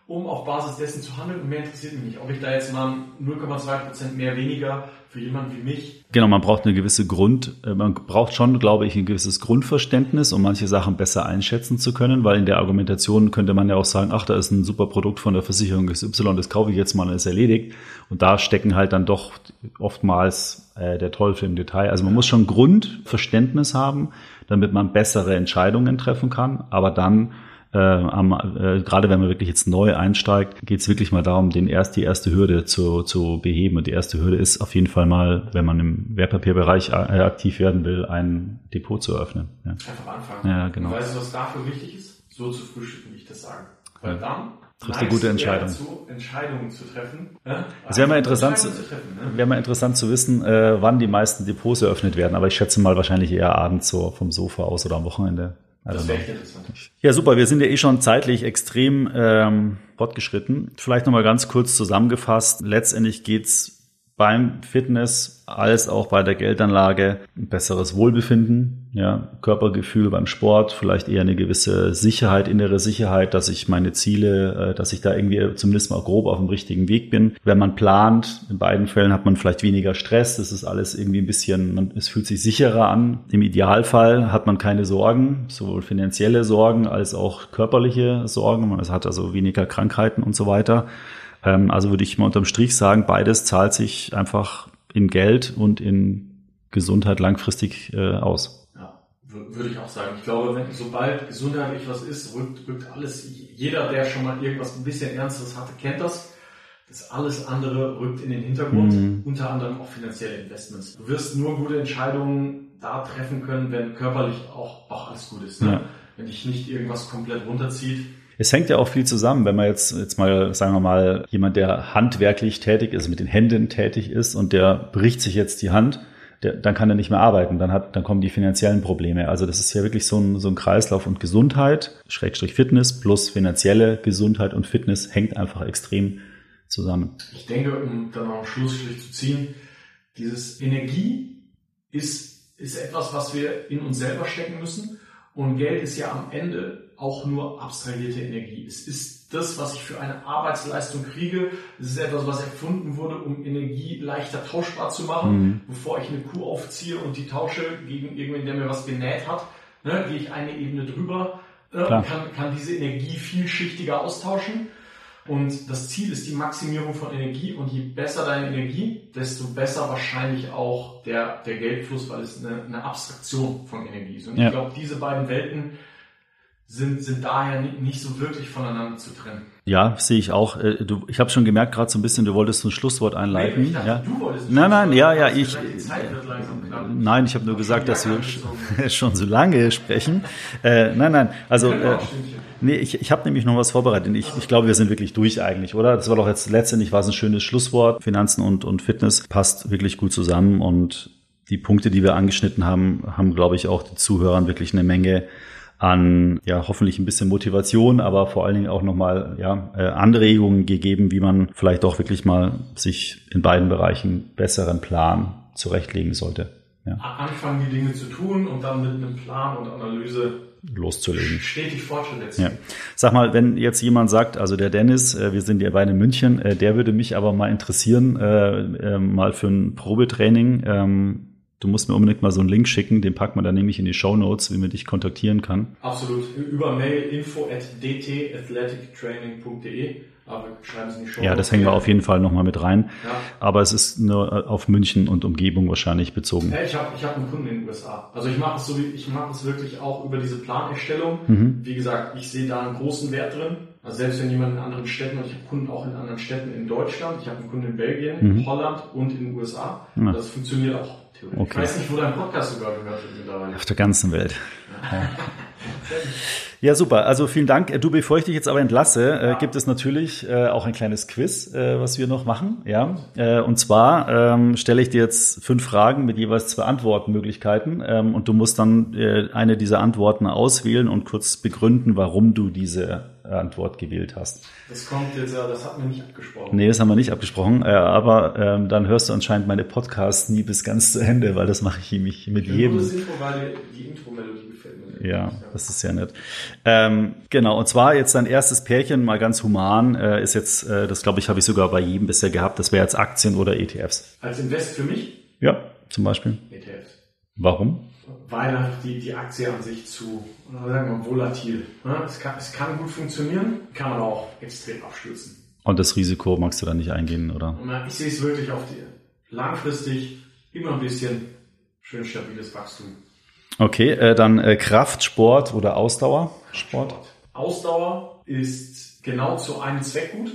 um auf Basis dessen zu handeln und mehr interessiert mich nicht. Ob ich da jetzt mal 0,2% mehr weniger für jemanden wie mich. Genau, man braucht eine gewisse Grund, äh, man braucht schon, glaube ich, ein gewisses Grundverständnis, um manche Sachen besser einschätzen zu können, weil in der Argumentation könnte man ja auch sagen, ach, da ist ein super Produkt von der Versicherung XY, das kaufe ich jetzt mal und ist erledigt. Und da stecken halt dann doch oftmals äh, der Teufel im Detail. Also man muss schon Grundverständnis haben, damit man bessere Entscheidungen treffen kann, aber dann äh, am, äh, gerade wenn man wirklich jetzt neu einsteigt, geht es wirklich mal darum, den erst die erste Hürde zu, zu beheben. Und die erste Hürde ist auf jeden Fall mal, wenn man im Wertpapierbereich äh, aktiv werden will, ein Depot zu eröffnen. Ja. Einfach anfangen. Ja, genau. Und weißt du, was dafür wichtig ist? So zu frühstücken, wie ich das sage. Weil ja. dann triffst eine gute Entscheidung. Dazu, Entscheidungen zu treffen. Ja? Es wäre mal interessant, zu, treffen, ne? wäre mal interessant zu wissen, äh, wann die meisten Depots eröffnet werden. Aber ich schätze mal wahrscheinlich eher abends so vom Sofa aus oder am Wochenende. Das wäre interessant. Ja, super. Wir sind ja eh schon zeitlich extrem ähm, fortgeschritten. Vielleicht nochmal ganz kurz zusammengefasst. Letztendlich geht's beim Fitness als auch bei der Geldanlage ein besseres Wohlbefinden, ja, Körpergefühl beim Sport, vielleicht eher eine gewisse Sicherheit, innere Sicherheit, dass ich meine Ziele, äh, dass ich da irgendwie zumindest mal grob auf dem richtigen Weg bin. Wenn man plant, in beiden Fällen hat man vielleicht weniger Stress, das ist alles irgendwie ein bisschen, man, es fühlt sich sicherer an. Im Idealfall hat man keine Sorgen, sowohl finanzielle Sorgen als auch körperliche Sorgen. Man hat also weniger Krankheiten und so weiter. Ähm, also würde ich mal unterm Strich sagen, beides zahlt sich einfach in Geld und in Gesundheit langfristig äh, aus. Würde ich auch sagen. Ich glaube, wenn, sobald gesundheitlich was ist, rückt, rückt alles, jeder, der schon mal irgendwas ein bisschen Ernstes hatte, kennt das. Das alles andere rückt in den Hintergrund, mhm. unter anderem auch finanzielle Investments. Du wirst nur gute Entscheidungen da treffen können, wenn körperlich auch, auch alles gut ist. Ne? Ja. Wenn dich nicht irgendwas komplett runterzieht es hängt ja auch viel zusammen, wenn man jetzt, jetzt mal, sagen wir mal, jemand, der handwerklich tätig ist, mit den Händen tätig ist und der bricht sich jetzt die Hand, der, dann kann er nicht mehr arbeiten, dann hat, dann kommen die finanziellen Probleme. Also das ist ja wirklich so ein, so ein Kreislauf und Gesundheit, Schrägstrich Fitness plus finanzielle Gesundheit und Fitness hängt einfach extrem zusammen. Ich denke, um dann auch Schlussstrich zu ziehen, dieses Energie ist, ist etwas, was wir in uns selber stecken müssen. Und Geld ist ja am Ende auch nur abstrahierte Energie. Es ist das, was ich für eine Arbeitsleistung kriege. Es ist etwas, was erfunden wurde, um Energie leichter tauschbar zu machen. Mhm. Bevor ich eine Kuh aufziehe und die tausche gegen irgendwen, der mir was genäht hat, ne, gehe ich eine Ebene drüber äh, und kann, kann diese Energie vielschichtiger austauschen. Und das Ziel ist die Maximierung von Energie und je besser deine Energie, desto besser wahrscheinlich auch der, der Geldfluss, weil es eine, eine Abstraktion von Energie ist. Und ja. ich glaube, diese beiden Welten sind, sind daher nicht so wirklich voneinander zu trennen. Ja, sehe ich auch. Äh, du, ich habe schon gemerkt, gerade so ein bisschen, du wolltest ein Schlusswort einleiten. Nee, dachte, ja. Du wolltest nein, nein, ja, ja, ich. Nein, ich habe nur gesagt, dass wir schon so lange sprechen. Äh, nein, nein, also. Äh, nee, ich, ich habe nämlich noch was vorbereitet. Ich, ich glaube, wir sind wirklich durch eigentlich, oder? Das war doch jetzt letztendlich war es ein schönes Schlusswort. Finanzen und, und Fitness passt wirklich gut zusammen und die Punkte, die wir angeschnitten haben, haben, glaube ich, auch den Zuhörern wirklich eine Menge an ja hoffentlich ein bisschen Motivation, aber vor allen Dingen auch nochmal ja, äh, Anregungen gegeben, wie man vielleicht doch wirklich mal sich in beiden Bereichen besseren Plan zurechtlegen sollte. Ja. Anfangen die Dinge zu tun und dann mit einem Plan und Analyse loszulegen. Stetig Fortschritt erzielen. Ja. Sag mal, wenn jetzt jemand sagt, also der Dennis, äh, wir sind ja beide in München, äh, der würde mich aber mal interessieren, äh, mal für ein Probetraining. Du musst mir unbedingt mal so einen Link schicken, den packen wir dann nämlich in die Show Notes, wie man dich kontaktieren kann. Absolut. Über Mail info at dtathletictraining.de. Aber schreiben Sie in die Show Ja, das hängen wir auf jeden Fall nochmal mit rein. Ja. Aber es ist nur auf München und Umgebung wahrscheinlich bezogen. Ja, ich habe ich hab einen Kunden in den USA. Also ich mache es so wie, ich mache es wirklich auch über diese Planerstellung. Mhm. Wie gesagt, ich sehe da einen großen Wert drin. Also selbst wenn jemand in anderen Städten, und ich habe Kunden auch in anderen Städten in Deutschland, ich habe einen Kunden in Belgien, mhm. Holland und in den USA. Ja. Das funktioniert auch Okay. Ich weiß nicht, wo dein Podcast sogar gehört wird mittlerweile. Auf der ganzen Welt. Ja. ja. super. Also vielen Dank. Du, bevor ich dich jetzt aber entlasse, äh, ja. äh, gibt es natürlich äh, auch ein kleines Quiz, äh, was wir noch machen. Ja. Äh, und zwar ähm, stelle ich dir jetzt fünf Fragen mit jeweils zwei Antwortmöglichkeiten ähm, und du musst dann äh, eine dieser Antworten auswählen und kurz begründen, warum du diese Antwort gewählt hast. Das kommt jetzt, ja, das hatten wir nicht abgesprochen. Nee, das haben wir nicht abgesprochen, äh, aber ähm, dann hörst du anscheinend meine Podcasts nie bis ganz zu Ende, weil das mache ich nämlich mit jedem. Das Intro, weil die Intro-Melodie gefällt mir. Ja, das ist ja nett. Ähm, genau, und zwar jetzt dein erstes Pärchen, mal ganz human, äh, ist jetzt, äh, das glaube ich, habe ich sogar bei jedem bisher gehabt, das wäre jetzt Aktien oder ETFs. Als Invest für mich? Ja, zum Beispiel. ETFs. Warum? weil einfach die, die Aktie an sich zu, sagen wir, volatil. Ne? Es kann, es kann gut funktionieren, kann aber auch extrem abstürzen. Und das Risiko magst du dann nicht eingehen, oder? Ich sehe es wirklich auf die langfristig immer ein bisschen schön stabiles Wachstum. Okay, äh, dann äh, Kraft, Sport oder Ausdauer? Sport. Ausdauer ist genau zu einem Zweck gut,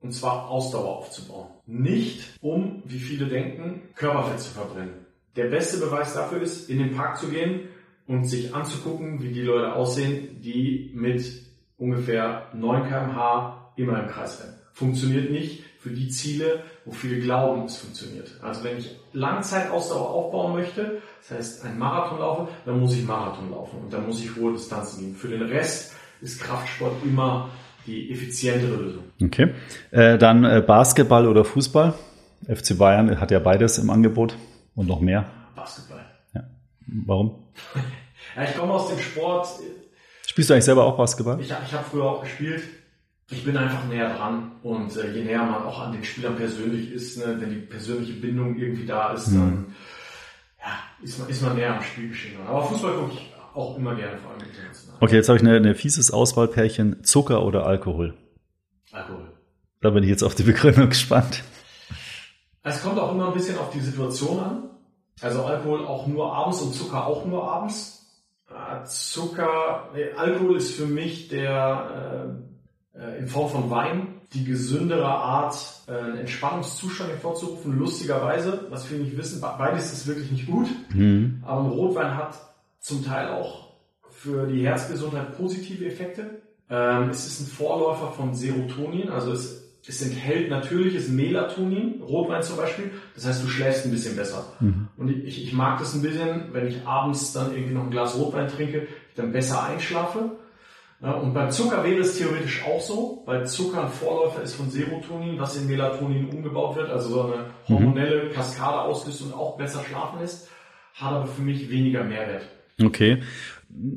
und zwar Ausdauer aufzubauen. Nicht um, wie viele denken, Körperfett zu verbrennen. Der beste Beweis dafür ist, in den Park zu gehen und sich anzugucken, wie die Leute aussehen, die mit ungefähr 9 kmh immer im Kreis rennen. Funktioniert nicht für die Ziele, wo viele glauben, es funktioniert. Also wenn ich Langzeitausdauer aufbauen möchte, das heißt einen Marathon laufe, dann muss ich Marathon laufen und dann muss ich hohe Distanzen gehen. Für den Rest ist Kraftsport immer die effizientere Lösung. Okay. Äh, dann äh, Basketball oder Fußball? FC Bayern hat ja beides im Angebot und noch mehr. Basketball. Ja. Warum? ja, ich komme aus dem Sport. Spielst du eigentlich selber auch Basketball? Ich, ich habe früher auch gespielt. Ich bin einfach näher dran und äh, je näher man auch an den Spielern persönlich ist, ne, wenn die persönliche Bindung irgendwie da ist, mhm. dann ja, ist, man, ist man näher am Spielgeschehen. Aber Fußball gucke ich auch immer gerne, vor allem international. Okay, jetzt habe ich eine, eine fieses Auswahlpärchen. Zucker oder Alkohol? Alkohol. Da bin ich jetzt auf die Begründung gespannt. Es kommt auch immer ein bisschen auf die Situation an. Also Alkohol auch nur abends und Zucker auch nur abends. Äh, Zucker, nee, Alkohol ist für mich der äh, äh, in Form von Wein die gesündere Art, äh, einen Entspannungszustand hervorzurufen. Lustigerweise, was viele nicht wissen, beides ist wirklich nicht gut. Mhm. Aber ein Rotwein hat zum Teil auch für die Herzgesundheit positive Effekte. Ähm, es ist ein Vorläufer von Serotonin, also es es enthält natürliches Melatonin, Rotwein zum Beispiel. Das heißt, du schläfst ein bisschen besser. Mhm. Und ich, ich mag das ein bisschen, wenn ich abends dann irgendwie noch ein Glas Rotwein trinke, ich dann besser einschlafe. Ja, und beim Zucker wäre es theoretisch auch so, weil Zucker ein Vorläufer ist von Serotonin, was in Melatonin umgebaut wird, also so eine mhm. hormonelle Kaskade auslöst und auch besser schlafen lässt, hat aber für mich weniger Mehrwert. Okay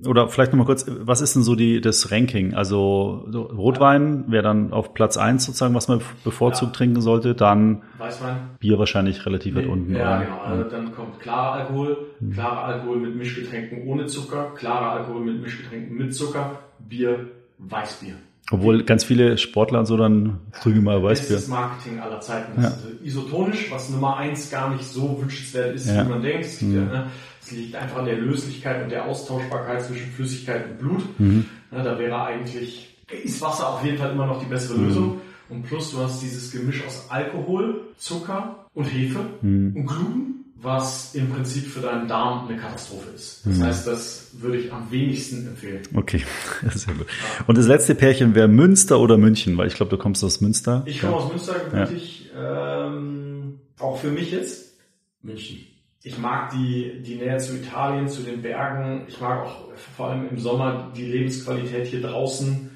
oder vielleicht nochmal kurz, was ist denn so die, das Ranking? Also so Rotwein wäre dann auf Platz eins sozusagen, was man bevorzugt ja. trinken sollte, dann Weißwein. Bier wahrscheinlich relativ nee, weit unten. Ja, genau. Also dann kommt klarer Alkohol, hm. klarer Alkohol mit Mischgetränken ohne Zucker, klarer Alkohol mit Mischgetränken mit Zucker, Bier, Weißbier. Obwohl ganz viele Sportler und so dann drüben mal Weißbier. Das ist Marketing aller Zeiten. Ja. Also isotonisch, was Nummer eins gar nicht so wünschenswert ist, ja. wie man denkt. Mhm. ja, ne? Liegt einfach an der Löslichkeit und der Austauschbarkeit zwischen Flüssigkeit und Blut. Mhm. Ne, da wäre eigentlich, ist Wasser auf jeden Fall immer noch die bessere mhm. Lösung. Und plus du hast dieses Gemisch aus Alkohol, Zucker und Hefe mhm. und Gluten was im Prinzip für deinen Darm eine Katastrophe ist. Das mhm. heißt, das würde ich am wenigsten empfehlen. Okay, sehr gut. Und das letzte Pärchen wäre Münster oder München, weil ich glaube, du kommst aus Münster. Ich komme ja. aus Münster gebürtig. Ja. Ähm, auch für mich jetzt München. Ich mag die, die Nähe zu Italien, zu den Bergen. Ich mag auch vor allem im Sommer die Lebensqualität hier draußen.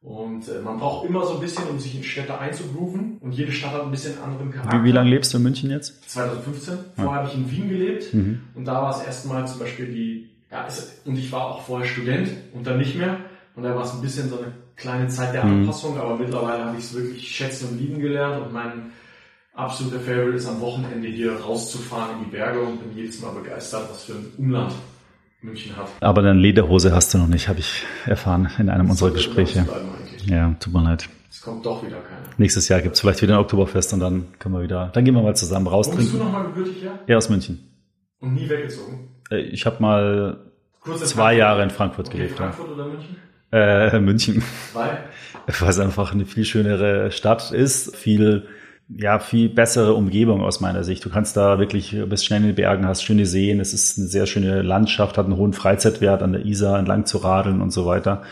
Und äh, man braucht immer so ein bisschen, um sich in Städte einzugrooven. Und jede Stadt hat ein bisschen anderen Charakter. Wie, wie lange lebst du in München jetzt? 2015. Vorher ja. habe ich in Wien gelebt. Mhm. Und da war es erstmal zum Beispiel die, ja, es, und ich war auch vorher Student und dann nicht mehr. Und da war es ein bisschen so eine kleine Zeit der mhm. Anpassung. Mhm. Aber mittlerweile habe ich es wirklich schätzen und lieben gelernt. Und mein absoluter Favorite ist am Wochenende hier rauszufahren in die Berge und bin jedes Mal begeistert, was für ein Umland München hat. Aber deine Lederhose hast du noch nicht, habe ich erfahren in einem unserer Gespräche. Ja, tut mir leid. Es kommt doch wieder keiner. Nächstes Jahr gibt es vielleicht wieder ein Oktoberfest und dann können wir wieder, dann gehen wir mal zusammen raus. Wo bist du nochmal gebürtig her? Ja, aus München. Und nie weggezogen? Äh, ich habe mal Kurz zwei Jahre in Frankfurt okay, gelebt. Frankfurt oder München? Äh, München. Weil? Weil es einfach eine viel schönere Stadt ist, viel ja, viel bessere Umgebung aus meiner Sicht. Du kannst da wirklich, bist schnell in den Bergen, hast schöne Seen, es ist eine sehr schöne Landschaft, hat einen hohen Freizeitwert an der Isar entlang zu radeln und so weiter.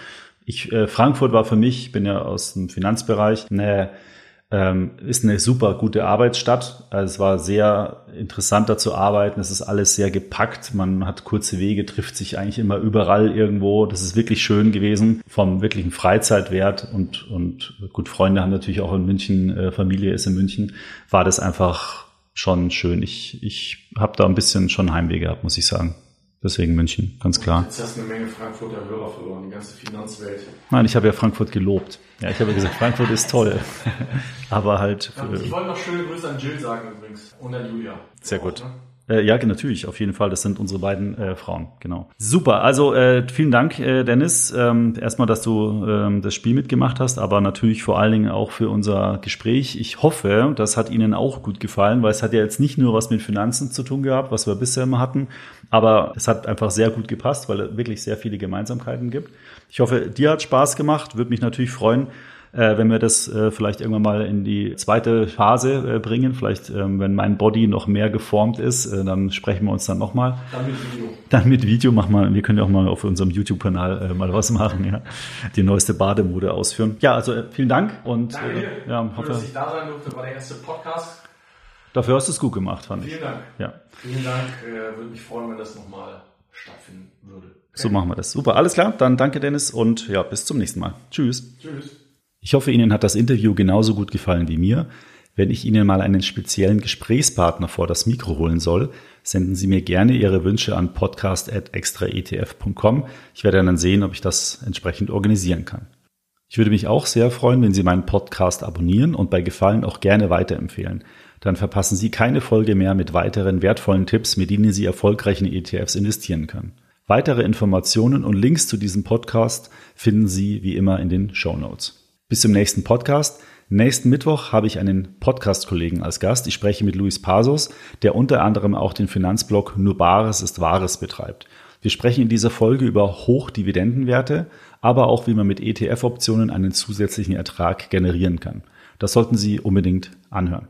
Ich, äh, Frankfurt war für mich, ich bin ja aus dem Finanzbereich, eine ähm, ist eine super gute Arbeitsstadt. Also es war sehr interessant da zu arbeiten. Es ist alles sehr gepackt. Man hat kurze Wege, trifft sich eigentlich immer überall irgendwo. Das ist wirklich schön gewesen vom wirklichen Freizeitwert und, und gut, Freunde haben natürlich auch in München, äh, Familie ist in München, war das einfach schon schön. Ich, ich habe da ein bisschen schon Heimweh gehabt, muss ich sagen. Deswegen München, ganz klar. Jetzt hast du eine Menge Frankfurter Hörer verloren, die ganze Finanzwelt. Nein, ich habe ja Frankfurt gelobt. Ja, ich habe ja gesagt, Frankfurt ist toll. Aber halt. ich wollte noch schöne Grüße an Jill sagen übrigens und an Julia. Sehr gut. ne? Äh, ja, natürlich, auf jeden Fall. Das sind unsere beiden äh, Frauen, genau. Super, also äh, vielen Dank, äh, Dennis. Ähm, erstmal, dass du ähm, das Spiel mitgemacht hast, aber natürlich vor allen Dingen auch für unser Gespräch. Ich hoffe, das hat Ihnen auch gut gefallen, weil es hat ja jetzt nicht nur was mit Finanzen zu tun gehabt, was wir bisher immer hatten, aber es hat einfach sehr gut gepasst, weil es wirklich sehr viele Gemeinsamkeiten gibt. Ich hoffe, dir hat Spaß gemacht. Würde mich natürlich freuen, äh, wenn wir das äh, vielleicht irgendwann mal in die zweite Phase äh, bringen. Vielleicht, ähm, wenn mein Body noch mehr geformt ist, äh, dann sprechen wir uns dann nochmal. Dann mit Video. Dann mit Video machen wir, wir können ja auch mal auf unserem YouTube-Kanal äh, mal was machen, ja. Die neueste Bademode ausführen. Ja, also äh, vielen Dank und Danke ja, hoffe, dass ich da sein durfte, war der erste Podcast. Dafür hast du es gut gemacht, fand Vielen ich. Dank. Ja. Vielen Dank. Würde mich freuen, wenn das nochmal stattfinden würde. Okay. So machen wir das. Super, alles klar. Dann danke, Dennis, und ja, bis zum nächsten Mal. Tschüss. Tschüss. Ich hoffe, Ihnen hat das Interview genauso gut gefallen wie mir. Wenn ich Ihnen mal einen speziellen Gesprächspartner vor das Mikro holen soll, senden Sie mir gerne Ihre Wünsche an podcast.extraetf.com. Ich werde dann sehen, ob ich das entsprechend organisieren kann. Ich würde mich auch sehr freuen, wenn Sie meinen Podcast abonnieren und bei Gefallen auch gerne weiterempfehlen. Dann verpassen Sie keine Folge mehr mit weiteren wertvollen Tipps, mit denen Sie erfolgreich ETFs investieren können. Weitere Informationen und Links zu diesem Podcast finden Sie wie immer in den Show Notes. Bis zum nächsten Podcast. Nächsten Mittwoch habe ich einen Podcast-Kollegen als Gast. Ich spreche mit Luis Pasos, der unter anderem auch den Finanzblog Nur Bares ist Wahres betreibt. Wir sprechen in dieser Folge über Hochdividendenwerte, aber auch wie man mit ETF-Optionen einen zusätzlichen Ertrag generieren kann. Das sollten Sie unbedingt anhören.